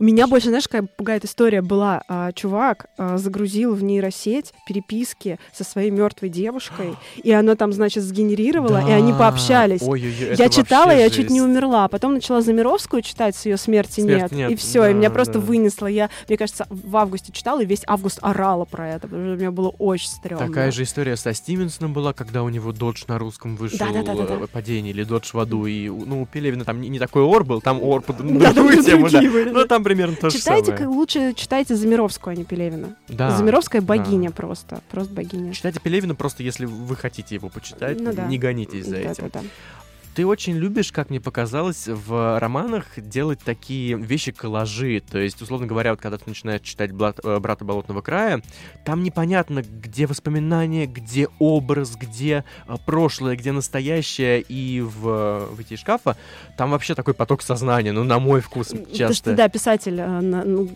Меня больше, знаешь, какая пугает история была. А, чувак а, загрузил в нейросеть переписки со своей мертвой девушкой, <gasps> и она там, значит, сгенерировала, да. и они пообщались. Ой-ой-ой, я читала, я чуть не умерла. А потом начала начала Замировскую читать с ее смерти «Смерти нет, нет», и все, да, и меня просто да. вынесло. Я, мне кажется, в августе читала, и весь август орала про это, потому что мне было очень стрёмно. Такая же история со Стивенсоном была, когда у него Додж на русском вышел Да-да-да-да-да. э, падение или Додж в аду, и ну, у Пелевина там не, не такой ор был, там ор под <laughs> Да, другую тему, да. были, Ну, да. там примерно то же Читайте, самое. к- лучше читайте Замировскую, а не Пелевина. Да, Замировская да. богиня просто, просто богиня. Читайте Пелевина просто, если вы хотите его почитать, Ну да. не гонитесь за этим. Да-да-да. Ты очень любишь, как мне показалось, в романах делать такие вещи-коллажи. То есть, условно говоря, вот когда ты начинаешь читать «Блат- э, «Брата Болотного края», там непонятно, где воспоминания, где образ, где э, прошлое, где настоящее. И в э, «Выйти из шкафа» там вообще такой поток сознания, ну, на мой вкус, часто. что, да, писатель, ну,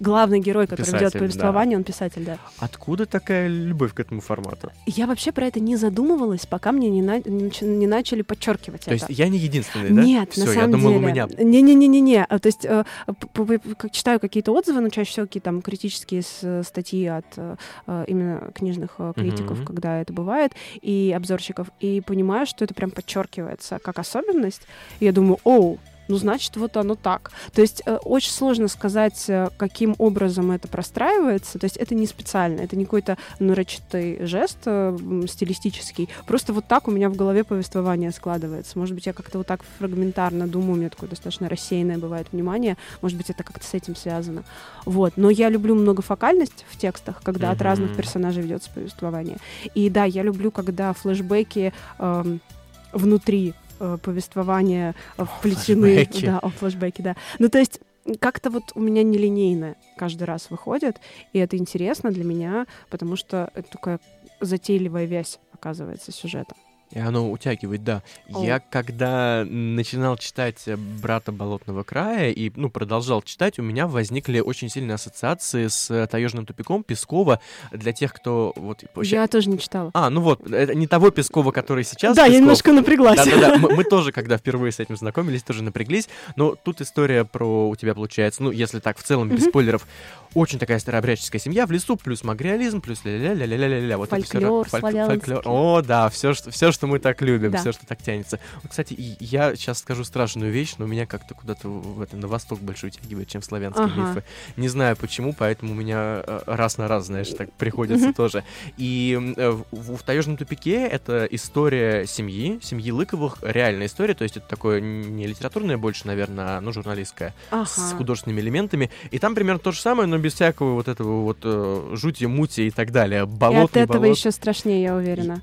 главный герой, который ведет Писатель, повествование, он писатель, да. Откуда такая любовь к этому формату? Я вообще про это не задумывалась, пока мне не, на- не начали подчеркивать То это. есть я не единственный, да? Нет, Всё, на я самом думал, деле. у меня Не-не-не-не-не. А, То есть э, читаю какие-то отзывы, ну, чаще всего какие-то там критические с- статьи от э, э, именно книжных э, критиков, Мгм. когда это бывает, и обзорщиков, и понимаю, что это прям подчеркивается как особенность. И я думаю, оу, ну, значит, вот оно так. То есть э, очень сложно сказать, э, каким образом это простраивается. То есть это не специально, это не какой-то нарочитый жест э, стилистический. Просто вот так у меня в голове повествование складывается. Может быть, я как-то вот так фрагментарно думаю, у меня такое достаточно рассеянное бывает внимание. Может быть, это как-то с этим связано. Вот. Но я люблю многофокальность в текстах, когда от разных персонажей ведется повествование. И да, я люблю, когда флешбеки эм, внутри э, повествования э, вплетены. флешбеки. Да, о, флешбеки, да. Ну, то есть как-то вот у меня нелинейно каждый раз выходит, и это интересно для меня, потому что это такая затейливая вязь оказывается сюжета. И оно утягивает, да. О. Я когда начинал читать э, «Брата Болотного края» и, ну, продолжал читать, у меня возникли очень сильные ассоциации с э, «Таежным тупиком» Пескова. Для тех, кто вот... вообще- Я тоже не читала. А, ну вот, это не того Пескова, который сейчас да, я Песков. немножко напряглась. Да-да-да, мы, мы <laughs> тоже, когда впервые с этим знакомились, тоже напряглись. Но тут история про у тебя получается, ну, если так, в целом, без спойлеров, очень такая старообрядческая семья в лесу, плюс магриализм, плюс ля-ля-ля-ля-ля-ля-ля. Вот это Фольклор ра- фольк- славянский. О, да, все что, все, что мы так любим, Да. все, что так тянется. Вот, кстати, и я сейчас скажу страшную вещь, но меня как-то куда-то в это, на восток больше утягивает, чем славянские Ага. мифы. Не знаю почему, поэтому у меня э, раз на раз, знаешь, так приходится тоже. И э, в, в «Таежном тупике» это история семьи, семьи Лыковых, реальная история, то есть это такое не литературное больше, наверное, а ну, журналистское, с Ага. художественными элементами. И там примерно то же самое, но без всякого вот этого вот э, жути, мути и так далее. И от Болот, этого болот. еще страшнее, я уверена.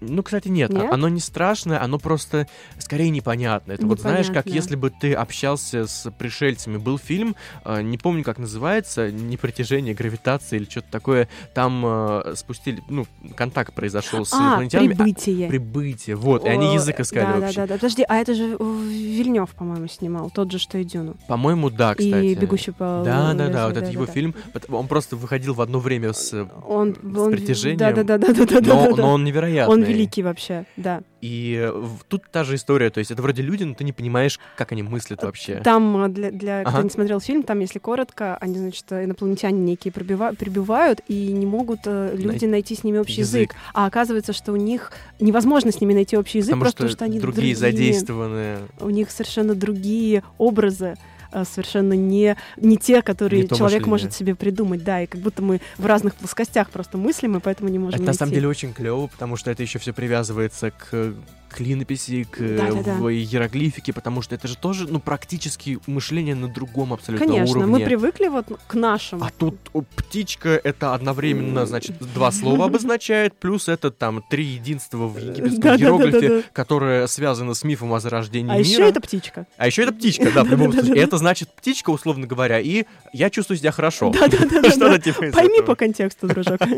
Ну, кстати, нет, Нет? о- оно не страшное, оно просто скорее непонятно. Это вот знаешь, как Непонятно. если бы ты общался с пришельцами. Был фильм, э, не помню, как называется, непритяжение, гравитация или что-то такое. Там э, спустили, ну, контакт произошел с А, инопланетянами. а, прибытие. Прибытие, вот, и они О, язык искали да, вообще. Да, да, да. Подожди, а это же э, Вильнев, по-моему, снимал, тот же, что и Дюну. По-моему, да, кстати. И «Бегущий по Да, да, лезвию», да, вот да, этот да, его да. фильм, он просто выходил в одно время с, э, Он, с притяжением. Да, да, да, да, да, да, но, да, да. но он невероятный. Он великий вообще, да. И э, тут та же история, то есть это вроде люди, но ты не понимаешь, как они мыслят вообще. Там а, для, для кто Ага. не смотрел фильм, там, если коротко, они, значит, инопланетяне некие пробива- прибывают и не могут э, люди найти с ними общий язык. язык. А оказывается, что у них невозможно с ними найти общий язык, Потому просто что, потому что они другие задействованы. У них совершенно другие образы совершенно не, не те, которые Не человек мышление. может себе придумать, да, и как будто мы в разных плоскостях просто мыслим, и поэтому не можем Это на самом найти. деле очень клево, потому что это еще все привязывается к клинописи, к Да-да-да. в иероглифике, потому что это же тоже, ну, практически мышление на другом абсолютно Конечно, уровне. мы привыкли вот к нашим. А тут о, птичка это одновременно, значит, два слова <laughs> обозначает, плюс это там три единства в египетском иероглифе, которое связано с мифом о зарождении А мира. еще это птичка. А еще это птичка, да, в любом Да-да-да. случае. Это значит птичка, условно говоря, и я чувствую себя хорошо. <laughs> Что-то типа Пойми по контексту, дружок. <laughs>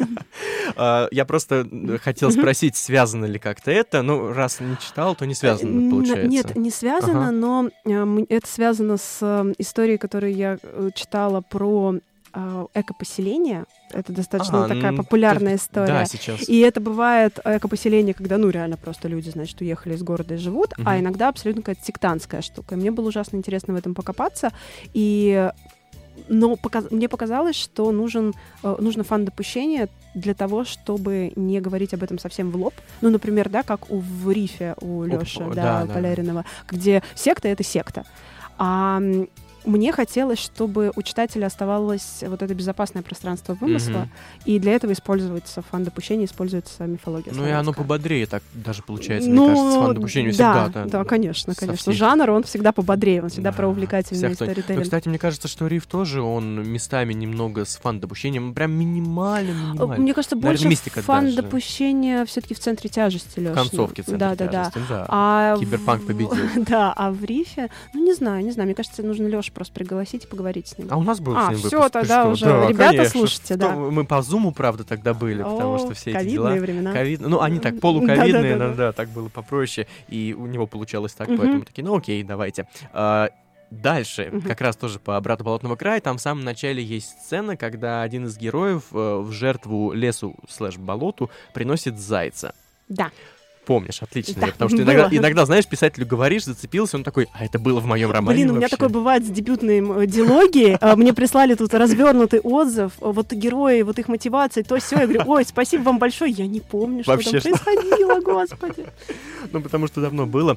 А, Я просто э, хотел спросить, связано ли как-то это. Ну, раз не читал, то не связано, Н- получается. Нет, не связано, Ага. но э, это связано с э, историей, которую я э, читала про э, экопоселение. Это достаточно А, такая ну, популярная Да, история. сейчас. И это бывает экопоселение, когда, ну, реально просто люди, значит, уехали из города и живут, а Мгм. иногда абсолютно какая-то сектантская штука. И мне было ужасно интересно в этом покопаться. И но показ... мне показалось, что нужен, э, нужно фан-допущение для того, чтобы не говорить об этом совсем в лоб. Ну, например, да, как у в рифе у Лёши, да, да, да. Поляринова, где секта — это секта. А мне хотелось, чтобы у читателя оставалось вот это безопасное пространство вымысла, Мгм. и для этого используется фан-допущение, используется мифология Ну и оно пободрее так даже получается, Ну, мне кажется, с фан-допущением да, всегда. да, конечно, со конечно. всех- Жанр, он всегда пободрее, он всегда Да, про увлекательный сторителлинг. кстати, мне кажется, что Риф тоже, он местами немного с фантдопущением, прям минимально, Э, минимально. Мне кажется, Наверное, больше мистика фант допущения все-таки в центре тяжести, Лёш. В концовке центра Да, да, да. тяжести, да. А Киберпанк в- победил. <laughs> Да, а в рифе, ну не знаю, не знаю, мне кажется, нужно Лешу просто пригласить и поговорить с ним. А у нас был А, с ним выпуск, ты тогда что? уже. Да, Ребята, конечно. слушайте, да. Мы по зуму, правда, тогда были, потому О, что все эти ковидные дела... времена. Ковид... Ну, они так полуковидные, да-да-да-да. но да, так было попроще, и у него получалось так, поэтому такие, ну окей, давайте. А, Дальше, как раз тоже по обрату Болотного края, там в самом начале есть сцена, когда один из героев э, в жертву лесу слэш болоту приносит зайца. Да. Помнишь, отлично. Да, я- потому что было. иногда, иногда, знаешь, писателю говоришь, зацепился, он такой, а это было в моем романе Блин, у меня вообще?» такое бывает с дебютной м, диалогией. <laughs> А, Мне прислали тут развернутый отзыв. а, Вот герои, вот их мотивация, то все. Я говорю, ой, спасибо вам большое. Я не помню, что Вообще, там происходило, господи. <laughs> Ну, потому что давно было.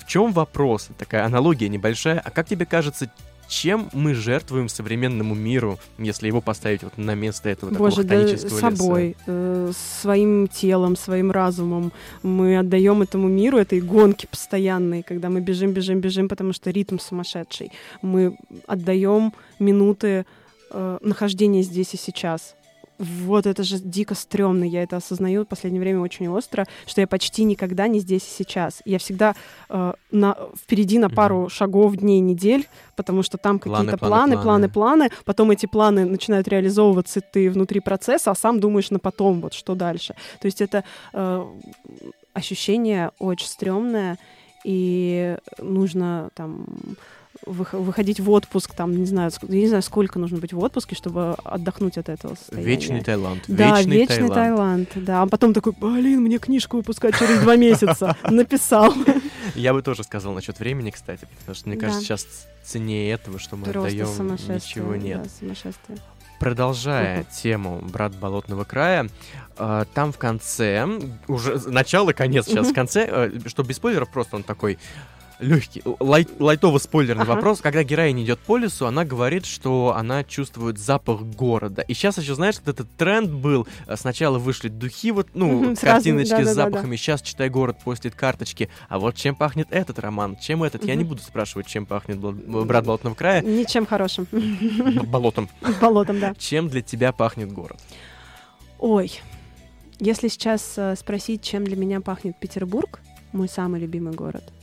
В чем вопрос? Такая аналогия небольшая. А как тебе кажется, чем мы жертвуем современному миру, если его поставить вот на место этого Боже, такого да собой, э, своим телом, своим разумом. Мы отдаем этому миру этой гонки постоянной, когда мы бежим, бежим, бежим, потому что ритм сумасшедший. Мы отдаем минуты э, нахождения здесь и сейчас. Вот это же дико стрёмно, я это осознаю в последнее время очень остро, что я почти никогда не здесь и сейчас. Я всегда э, на, впереди на пару шагов, дней, недель, потому что там какие-то планы, планы, планы, планы. планы, потом эти планы начинают реализовываться, ты внутри процесса, а сам думаешь на потом, вот что дальше. То есть это э, ощущение очень стрёмное, и нужно там выходить в отпуск, там, не знаю, я не знаю, сколько нужно быть в отпуске, чтобы отдохнуть от этого состояния. Вечный Таиланд. Да, вечный, вечный Таиланд. Таиланд. Да, а потом такой, блин, мне книжку выпускать через два месяца. <laughs> Написал. Я бы тоже сказал насчет времени, кстати, потому что мне кажется, сейчас ценнее этого, что мы отдаем, ничего нет. сумасшествие. Продолжая тему «Брат Болотного края», э, там в конце, уже начало, конец сейчас, в конце, э, что без спойлеров, просто он такой легкий, лай, лайтово-спойлерный Ага. вопрос. Когда героиня идет по лесу, она говорит, что она чувствует запах города. И сейчас еще, знаешь, вот этот тренд был, э, сначала вышли духи, вот, ну, сразу, картиночки с запахами, сейчас «Читай город» постит карточки. А вот чем пахнет этот роман, чем этот? Я не буду спрашивать, чем пахнет Бл- «Брат Болотного края», Ничем хорошим. болотом. <laughs> Болотом, да. Чем для тебя пахнет город? Ой, если сейчас э, спросить, чем для меня пахнет Петербург, мой самый любимый город, э,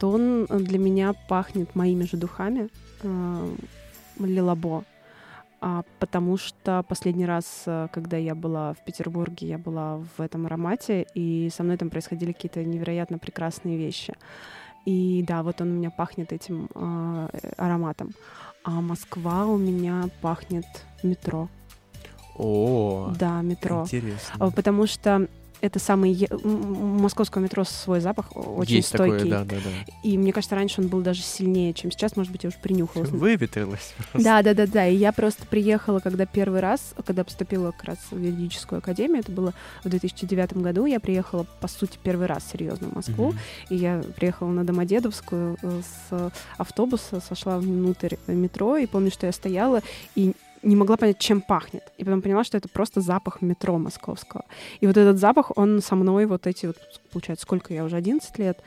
то он для меня пахнет моими же духами э, Лилабо. А, потому что последний раз, э, когда я была в Петербурге, я была в этом аромате, и со мной там происходили какие-то невероятно прекрасные вещи. И да, вот он у меня пахнет этим э, ароматом. А Москва у меня пахнет метро. О, Да, метро. интересно. Потому что это самый... Московского метро свой запах очень Есть стойкий. такое, да, да, да. И мне кажется, раньше он был даже сильнее, чем сейчас. Может быть, я уже принюхалась. <laughs> Выветрилось. просто. Да, да, да, да. И я просто приехала, когда первый раз, когда поступила как раз в юридическую академию, это было в 2009 году, я приехала, по сути, первый раз серьезно в Москву. Мгм. И я приехала на Домодедовскую э, с автобуса, сошла внутрь метро, и помню, что я стояла и не могла понять, чем пахнет. И потом поняла, что это просто запах метро московского. И вот этот запах, он со мной вот эти вот, получается, сколько я уже, 11 лет,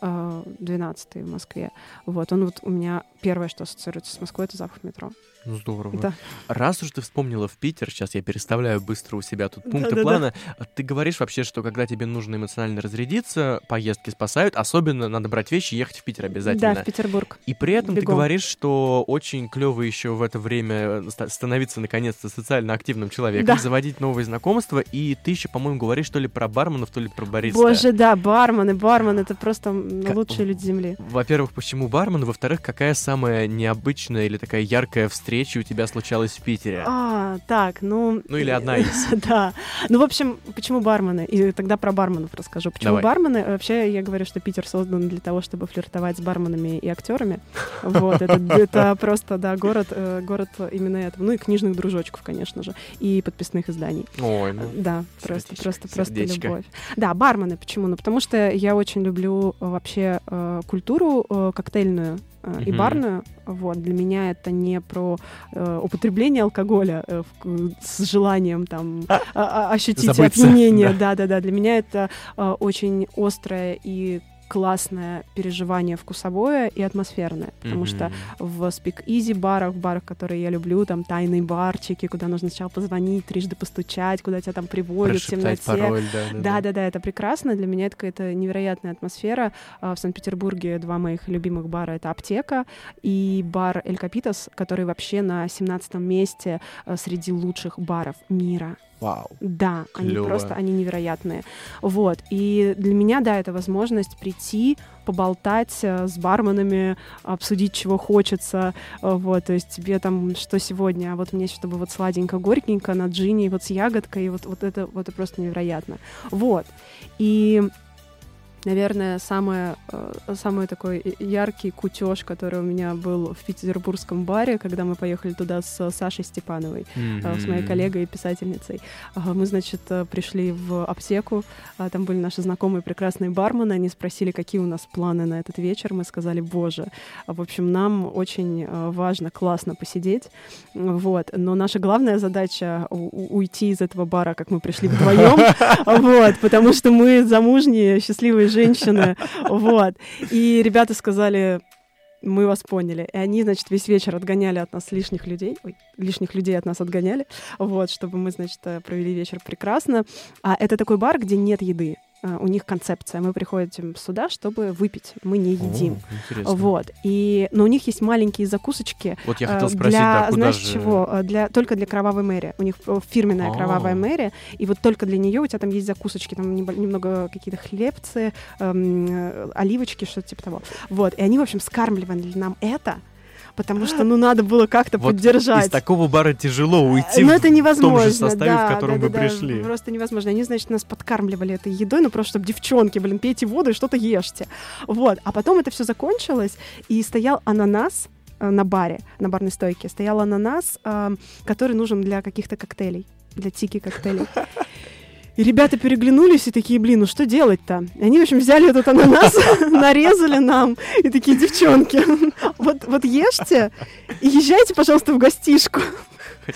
э, 12 в Москве. Вот, он вот у меня первое, что ассоциируется с Москвой, это запах метро. Ну, здорово. Да. Раз уж ты вспомнила в Питер, сейчас я переставляю быстро у себя тут пункты Да-да-да. плана, а ты говоришь вообще, что когда тебе нужно эмоционально разрядиться, поездки спасают, особенно надо брать вещи и ехать в Питер обязательно. Да, в Петербург. И при этом ты Бегом. говоришь, что очень клево еще в это время ста- становиться наконец-то социально активным человеком, Да. заводить новые знакомства, и ты еще, по-моему, говоришь то ли про барменов, то ли про бариста. Боже, да, бармены, бармен, это просто Как- лучшие люди земли. Во-первых, почему бармен? Во-вторых, какая самая необычная или такая яркая встреча у тебя случалась в Питере? А, так, ну... Ну или одна из. <laughs> Да. Ну, в общем, почему бармены? И тогда про барменов расскажу. Почему Давай. бармены? Вообще, я говорю, что Питер создан для того, чтобы флиртовать с барменами и актерами. Вот, это, <laughs> это просто, да, город, э, город именно этого. Ну и книжных дружочков, конечно же, и подписных изданий. Ой, ну. Да, просто, просто, просто любовь. Да, бармены почему? Ну, потому что я очень люблю э, вообще э, культуру э, коктейльную э, и барную. Вот, для меня это не про э, употребление алкоголя э, в- с желанием там а- а- ощутить Забыться, опьянение. да. Да, да, да. Для меня это э, очень острое и классное переживание вкусовое и атмосферное, потому что Мгм. в speakeasy барах, в барах, которые я люблю, там тайные барчики, куда нужно сначала позвонить, трижды постучать, куда тебя там приводят в темноте. пароль, да, да, Да, да, да, это прекрасно. Для меня это какая-то невероятная атмосфера. А, В Санкт-Петербурге два моих любимых бара это аптека и бар El Copitas, который вообще на 17 месте а, среди лучших баров мира. Вау. Да, они Клёво. просто, они невероятные. Вот, и для меня, да, это возможность прийти, поболтать э, с барменами, обсудить, чего хочется, э, вот, то есть тебе там, что сегодня, а вот мне, чтобы вот сладенько-горькенько на джине, вот с ягодкой, и вот, вот это, вот это просто невероятно. Вот, и Наверное, самое, э, самый такой яркий кутеж, который у меня был в петербургском баре, когда мы поехали туда с Сашей Степановой э, с моей коллегой и писательницей. Ага, Мы, значит, э, пришли в аптеку, а там были наши знакомые прекрасные бармены, они спросили, какие у нас планы на этот вечер. Мы сказали, боже, а, в общем, нам очень важно, классно посидеть, вот. Но наша главная задача у- уйти из этого бара, как мы пришли вдвоем, <laughs> вот, потому что мы замужние, счастливые женщины, вот. И ребята сказали, мы вас поняли. И они, значит, весь вечер отгоняли от нас лишних людей, ой, лишних людей от нас отгоняли, вот, чтобы мы, значит, провели вечер прекрасно. А это такой бар, где нет еды. А, У них концепция. Мы приходим сюда, чтобы выпить. Мы не едим. О, интересно. Вот. И, но у них есть маленькие закусочки. Вот я э, хотел спросить, для, да, знаешь же... чего? Э, Для, только для кровавой мэри. У них э, фирменная А. кровавая мэри. И вот только для нее у тебя там есть закусочки, там немного какие-то хлебцы, эм, э, оливочки, что-то типа того. Вот. И они, в общем, скармливали нам это, потому что, ну, надо было как-то Вот поддержать. Из такого бара тяжело уйти Но в это невозможно. том же составе, да, в котором да, вы да, да, пришли. Просто невозможно. Они, значит, нас подкармливали этой едой, ну просто чтобы девчонки, блин, пейте воду и что-то ешьте. Вот. А потом это все закончилось, и стоял ананас э, на баре, на барной стойке. Стоял ананас, э, который нужен для каких-то коктейлей, для тики коктейлей. И ребята переглянулись и такие, блин, ну что делать-то? И они, в общем, взяли этот ананас, <laughs> нарезали нам, и такие, девчонки, <laughs> вот, вот ешьте и езжайте, пожалуйста, в гостишку.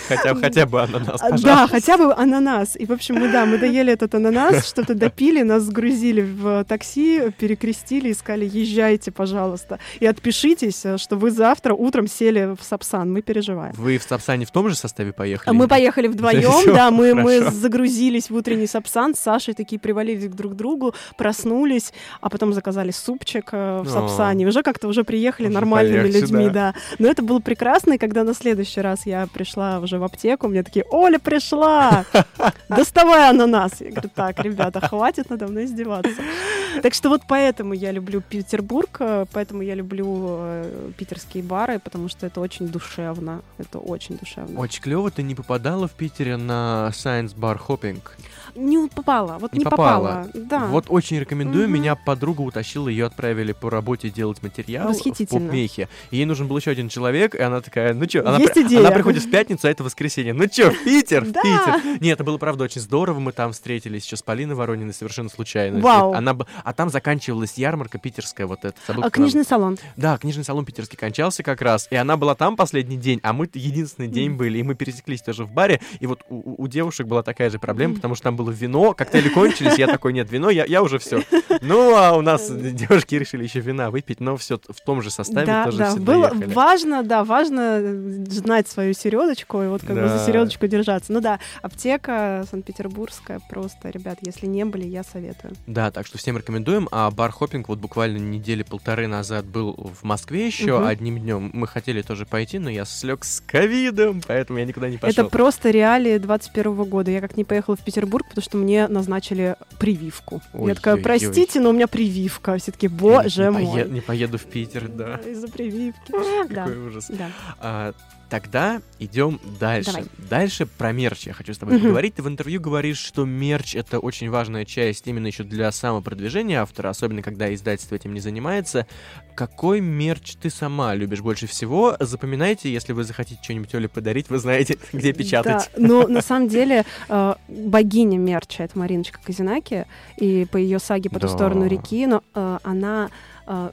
Хотя, хотя бы ананас, А, пожалуйста. Да, хотя бы ананас. И, в общем, мы, да, мы доели этот ананас, что-то допили, нас сгрузили в такси, перекрестили и сказали, езжайте, пожалуйста, и отпишитесь, э, что вы завтра утром сели в Сапсан, мы переживаем. Вы в Сапсане в том же составе поехали? Мы поехали вдвоем, да, мы, мы загрузились в утренний Сапсан, с Сашей такие привалились друг к другу, проснулись, а потом заказали супчик э, в. Сапсане. Уже как-то уже приехали нормальными людьми, да. Но это было прекрасно, и когда на следующий раз я пришла уже в аптеку, мне такие, Оля пришла! <laughs> Доставай ананас! Я говорю, так, ребята, хватит надо мной издеваться. Так что вот поэтому я люблю Петербург, э, поэтому я люблю э, питерские бары, потому что это очень душевно. Это очень душевно. Очень клево, ты не попадала в Питере на Science Bar Hopping? Не попала, вот Не не, попала. попала. Да. Вот очень рекомендую. Мгм. Меня подруга утащила, ее отправили по работе делать материал в Восхитительно. Попмехе. И ей нужен был еще один человек, и она такая, ну что, она, при- она приходит в пятницу, а это воскресенье. Ну что, в Питер, в. Питер. Нет, это было, правда, очень здорово. Мы там встретились еще с Полиной Ворониной совершенно случайно. Вау. Она, а там заканчивалась ярмарка питерская, вот эта. А, книжный салон. Да, книжный салон питерский кончался как раз, и она была там последний день, а мы единственный день были, и мы пересеклись тоже в баре, и вот у, у- девушек была такая же проблема, потому что там был было вино, коктейли кончились, я такой, нет, вино, я, я уже все. Ну, а у нас девушки решили еще вина выпить, но все в том же составе да, тоже да. все Было доехали. важно, да, важно знать свою середочку и вот как бы за Да. середочку держаться. Ну да, аптека Санкт-Петербургская просто, ребят, если не были, я советую. Да, так что всем рекомендуем. А бар Хоппинг вот буквально недели полторы назад был в Москве еще Мгм. одним днем. Мы хотели тоже пойти, но я слег с ковидом, поэтому я никуда не пошел. Это просто реалии 21 года. Я как не поехала в Петербург, потому что мне назначили прививку. я Ой-ой-ой. такая, простите, но у меня прививка. Все таки боже не, мой. пое- не поеду в Питер, да. Из-за прививки. <laughs> Да, Какой ужас. да. А, тогда идем дальше. Давай. Дальше про мерч я хочу с тобой поговорить. Ты в интервью говоришь, что мерч это очень важная часть именно еще для самопродвижения автора, особенно когда издательство этим не занимается. Какой мерч ты сама любишь больше всего? Запоминайте, если вы захотите что-нибудь Оле подарить, вы знаете, <laughs> где печатать. Да, но <laughs> на самом деле э, богиня мерча это Мариночка Казинаки, и по ее саге по ту сторону реки, но э, она э,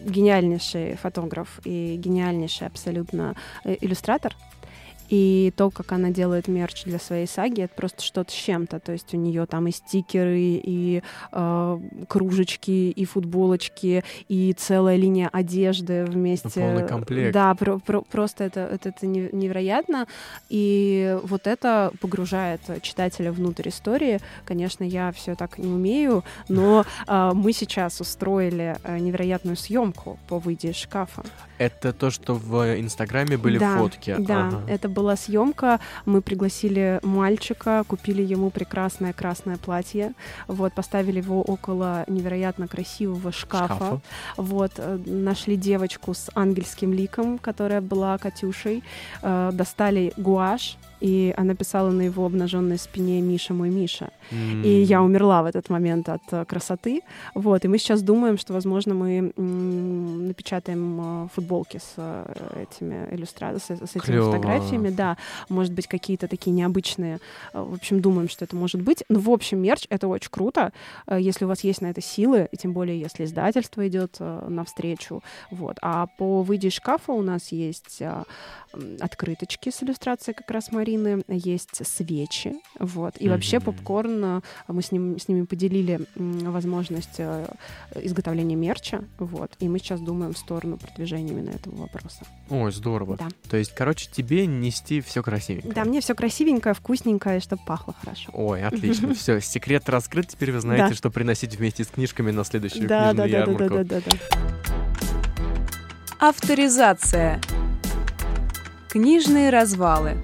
гениальнейший фотограф и гениальнейший абсолютно э, иллюстратор. И то, как она делает мерч для своей саги, это просто что-то с чем-то. То есть у нее там и стикеры, и э, кружечки, и футболочки, и целая линия одежды вместе. Полный комплект. Да, про- про- просто это, это, это не- невероятно. И вот это погружает читателя внутрь истории. Конечно, я все так не умею, но а, мы сейчас устроили а, невероятную съемку по выйде из шкафа. Это то, что в Инстаграме были да, фотки. Да, Ага. это была съемка. Мы пригласили мальчика, купили ему прекрасное красное платье, вот поставили его около невероятно красивого шкафа. Шкафа. Вот э, нашли девочку с ангельским ликом, которая была Катюшей, э, достали гуашь. И она писала на его обнаженной спине «Миша, мой Миша». М. И я умерла в этот момент от э, красоты. Вот, и мы сейчас думаем, что, возможно, мы напечатаем э, футболки с э, этими иллюстрациями, с, с этими Клёво. фотографиями, да. Может быть, какие-то такие необычные. В общем, думаем, что это может быть. Ну, в общем, мерч — это очень круто, если у вас есть на это силы, и тем более, если издательство идет навстречу. Вот. А по «Выйди из шкафа» у нас есть открыточки с иллюстрацией как раз Марины, есть свечи, вот. И вообще Мгм. попкорн, э, мы с, ним, с ними поделили возможность э, изготовления мерча, вот. И мы сейчас думаем в сторону продвижения именно этого вопроса. Ой, здорово. Да. То есть, короче, тебе нести все красивенько. Да, мне все красивенькое, вкусненькое, чтобы пахло хорошо. Ой, отлично. <laughs> Все, секрет раскрыт. Теперь вы знаете, что приносить вместе с книжками на следующую Да, книжную да, да, да, ярмарку. да, да, да. Авторизация. Книжные развалы.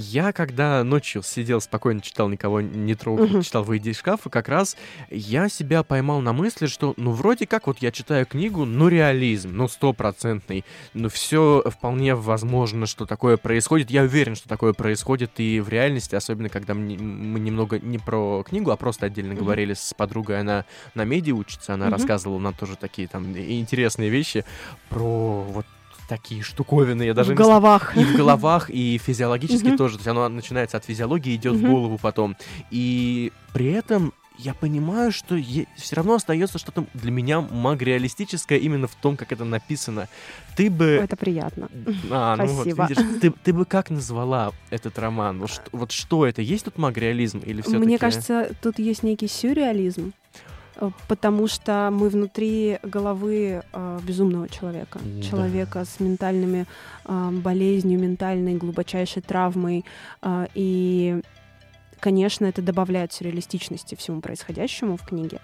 Я, когда ночью сидел спокойно, читал, никого не трогал, Мгм. читал «Выйди из шкафа», как раз я себя поймал на мысли, что, ну, вроде как, вот я читаю книгу, ну, реализм, ну, стопроцентный, ну, все вполне возможно, что такое происходит. Я уверен, что такое происходит и в реальности, особенно когда мне- мы немного не про книгу, а просто отдельно Мгм. говорили с подругой, она на меди учится, она Мгм. рассказывала нам тоже такие там интересные вещи про вот такие штуковины. Я даже в не головах. и в головах, и физиологически тоже. То есть оно начинается от физиологии, идет в голову потом. И при этом я понимаю, что все равно остается что-то для меня магреалистическое именно в том, как это написано. Ты бы... Это приятно. А, ну вот, Спасибо. видишь, ты, ты бы как назвала этот роман? Вот, что, вот что это? Есть тут магреализм или все Мне кажется, тут есть некий сюрреализм, потому что мы внутри головы э, безумного человека, Да. человека с ментальными э, болезнью, ментальной глубочайшей травмой, э, и конечно, это добавляет сюрреалистичности всему происходящему в книге.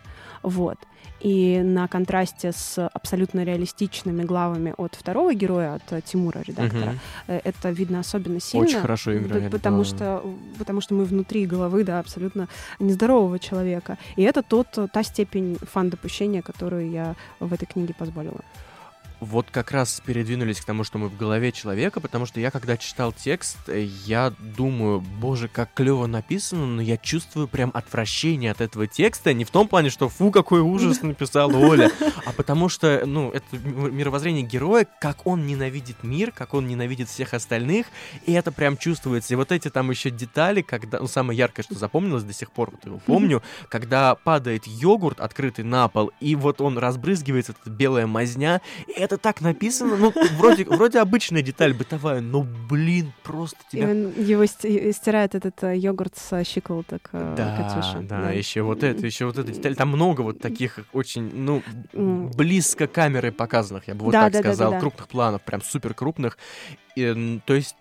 Вот. И на контрасте с абсолютно реалистичными главами от второго героя, от э, Тимура, редактора, э, это видно особенно сильно. Очень хорошо играет, Потому, да. что, потому что мы внутри головы, да, абсолютно нездорового человека. И это тот, та степень фан-допущения, которую я в этой книге позволила. Вот как раз передвинулись к тому, что мы в голове человека, потому что я, когда читал текст, э, я думаю, боже, как клево написано, но я чувствую прям отвращение от этого текста, не в том плане, что фу, какой ужас написала Оля, а потому что, ну, это мировоззрение героя, как он ненавидит мир, как он ненавидит всех остальных, и это прям чувствуется. И вот эти там еще детали, когда, ну, самое яркое, что запомнилось до сих пор, вот его помню, <laughs> когда падает йогурт, открытый на пол, и вот он разбрызгивается, эта белая мазня, и это так написано, ну, вроде, вроде обычная деталь бытовая, но, блин, просто тебя... И его стирает этот э, йогурт с щиколоток э, да, Катюши. Да, да, еще вот это, еще вот эта деталь. Там много вот таких очень, ну, близко камеры показанных, я бы вот да, так да, сказал, да, да, крупных планов, прям супер крупных. И, то есть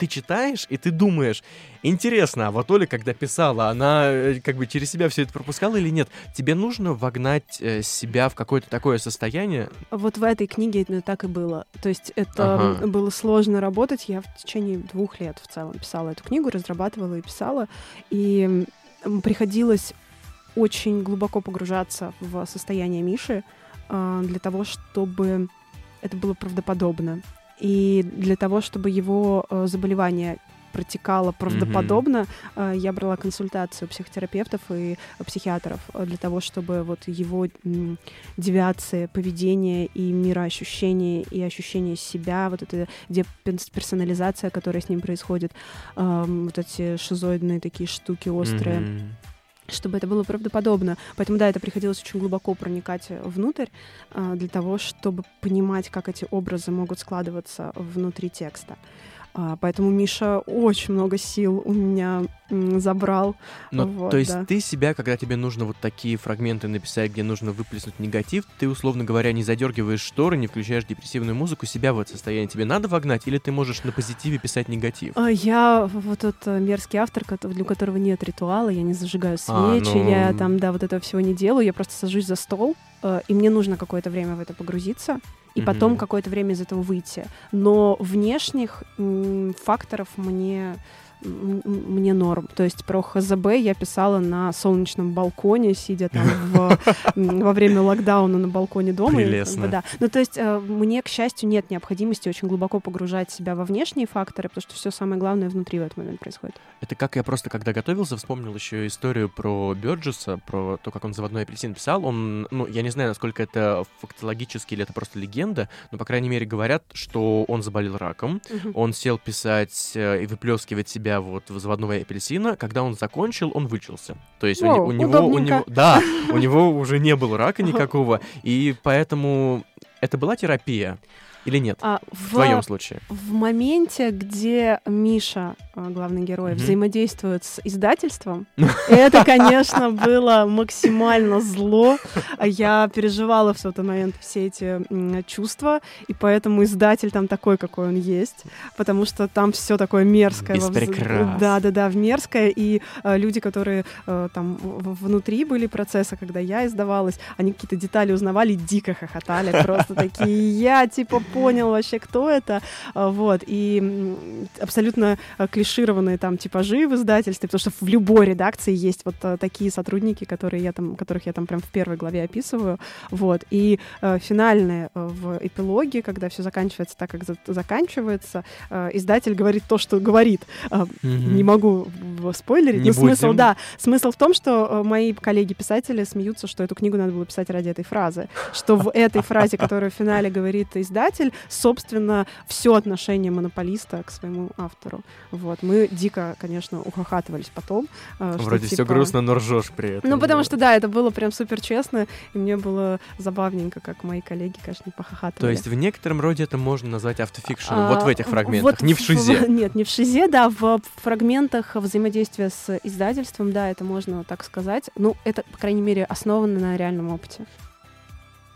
ты читаешь, и ты думаешь, интересно, а вот Оля, когда писала, она э, как бы через себя все это пропускала или нет? Тебе нужно вогнать э, себя в какое-то такое состояние? Вот в этой книге это так и было. То есть это ага. было сложно работать. Я в течение двух лет в целом писала эту книгу, разрабатывала и писала. И приходилось очень глубоко погружаться в состояние Миши э, для того, чтобы это было правдоподобно. И для того, чтобы его э, заболевание протекало правдоподобно. Mm-hmm. Я брала консультацию психотерапевтов и психиатров э, для того, чтобы вот его девиации поведения и мироощущения и ощущение себя, вот эта деперсонализация, которая с ним происходит, вот эти шизоидные такие штуки острые. Mm-hmm чтобы это было правдоподобно. Поэтому, да, это приходилось очень глубоко проникать внутрь э, для того, чтобы понимать, как эти образы могут складываться внутри текста. А, поэтому Миша очень много сил у меня забрал. Ну, вот, то есть да. ты себя, когда тебе нужно вот такие фрагменты написать, где нужно выплеснуть негатив, ты, условно говоря, не задергиваешь шторы, не включаешь депрессивную музыку, себя в это состояние тебе надо вогнать, или ты можешь на позитиве писать негатив? А, я вот тот э, мерзкий автор, для которого нет ритуала, я не зажигаю а, свечи, а, ну... я там, да, вот этого всего не делаю, я просто сажусь за стол, э, и мне нужно какое-то время в это погрузиться, и mm-hmm. потом какое-то время из этого выйти. Но внешних м, факторов мне мне норм. То есть про ХЗБ я писала на солнечном балконе, сидя там в, <laughs> во время локдауна на балконе дома. Прелестно. да. Ну, то есть э, мне, к счастью, нет необходимости очень глубоко погружать себя во внешние факторы, потому что все самое главное внутри в этот момент происходит. Это как я просто, когда готовился, вспомнил еще историю про Бёрджеса, про то, как он «Заводной апельсин» писал. Он, ну, я не знаю, насколько это фактологически или это просто легенда, но, по крайней мере, говорят, что он заболел раком, угу. он сел писать э, и выплескивать себя себя вот заводного апельсина. Когда он закончил, он вычился. То есть Воу, у, у него, у него, да, у него <laughs> уже не было рака никакого, и поэтому это была терапия. Или нет? А, в, в твоем случае? В моменте, где Миша, э, главный герой, mm-hmm. взаимодействует с издательством, <laughs> это, конечно, было максимально зло. Я переживала в тот момент все эти чувства, и поэтому издатель там такой, какой он есть, потому что там все такое мерзкое. Без Да, да, да, мерзкое, и э, люди, которые э, там внутри были процесса, когда я издавалась, они какие-то детали узнавали, дико хохотали, просто такие, я типа понял вообще, кто это, а, вот, и абсолютно а, клишированные там типажи в издательстве, потому что в любой редакции есть вот а, такие сотрудники, которые я там, которых я там прям в первой главе описываю, вот, и финальные в эпилоге, когда все заканчивается так, как за заканчивается, издатель говорит то, что говорит. Не могу спойлерить, но смысл, да, смысл в том, что мои коллеги-писатели смеются, что эту книгу надо было писать ради этой фразы, что в этой фразе, которую в финале говорит издатель, читатель, собственно, все отношение монополиста к своему автору. Вот. Мы дико, конечно, ухахатывались потом. Э, Вроде что, все типа... грустно, но ржешь при этом. Ну, потому что, да, это было прям супер честно, и мне было забавненько, как мои коллеги, конечно, не похахатывали. То есть в некотором роде это можно назвать автофикшеном, а, вот в этих фрагментах, вот не в шизе. В, нет, не в шизе, да, в фрагментах взаимодействия с издательством, да, это можно так сказать. Ну, это, по крайней мере, основано на реальном опыте.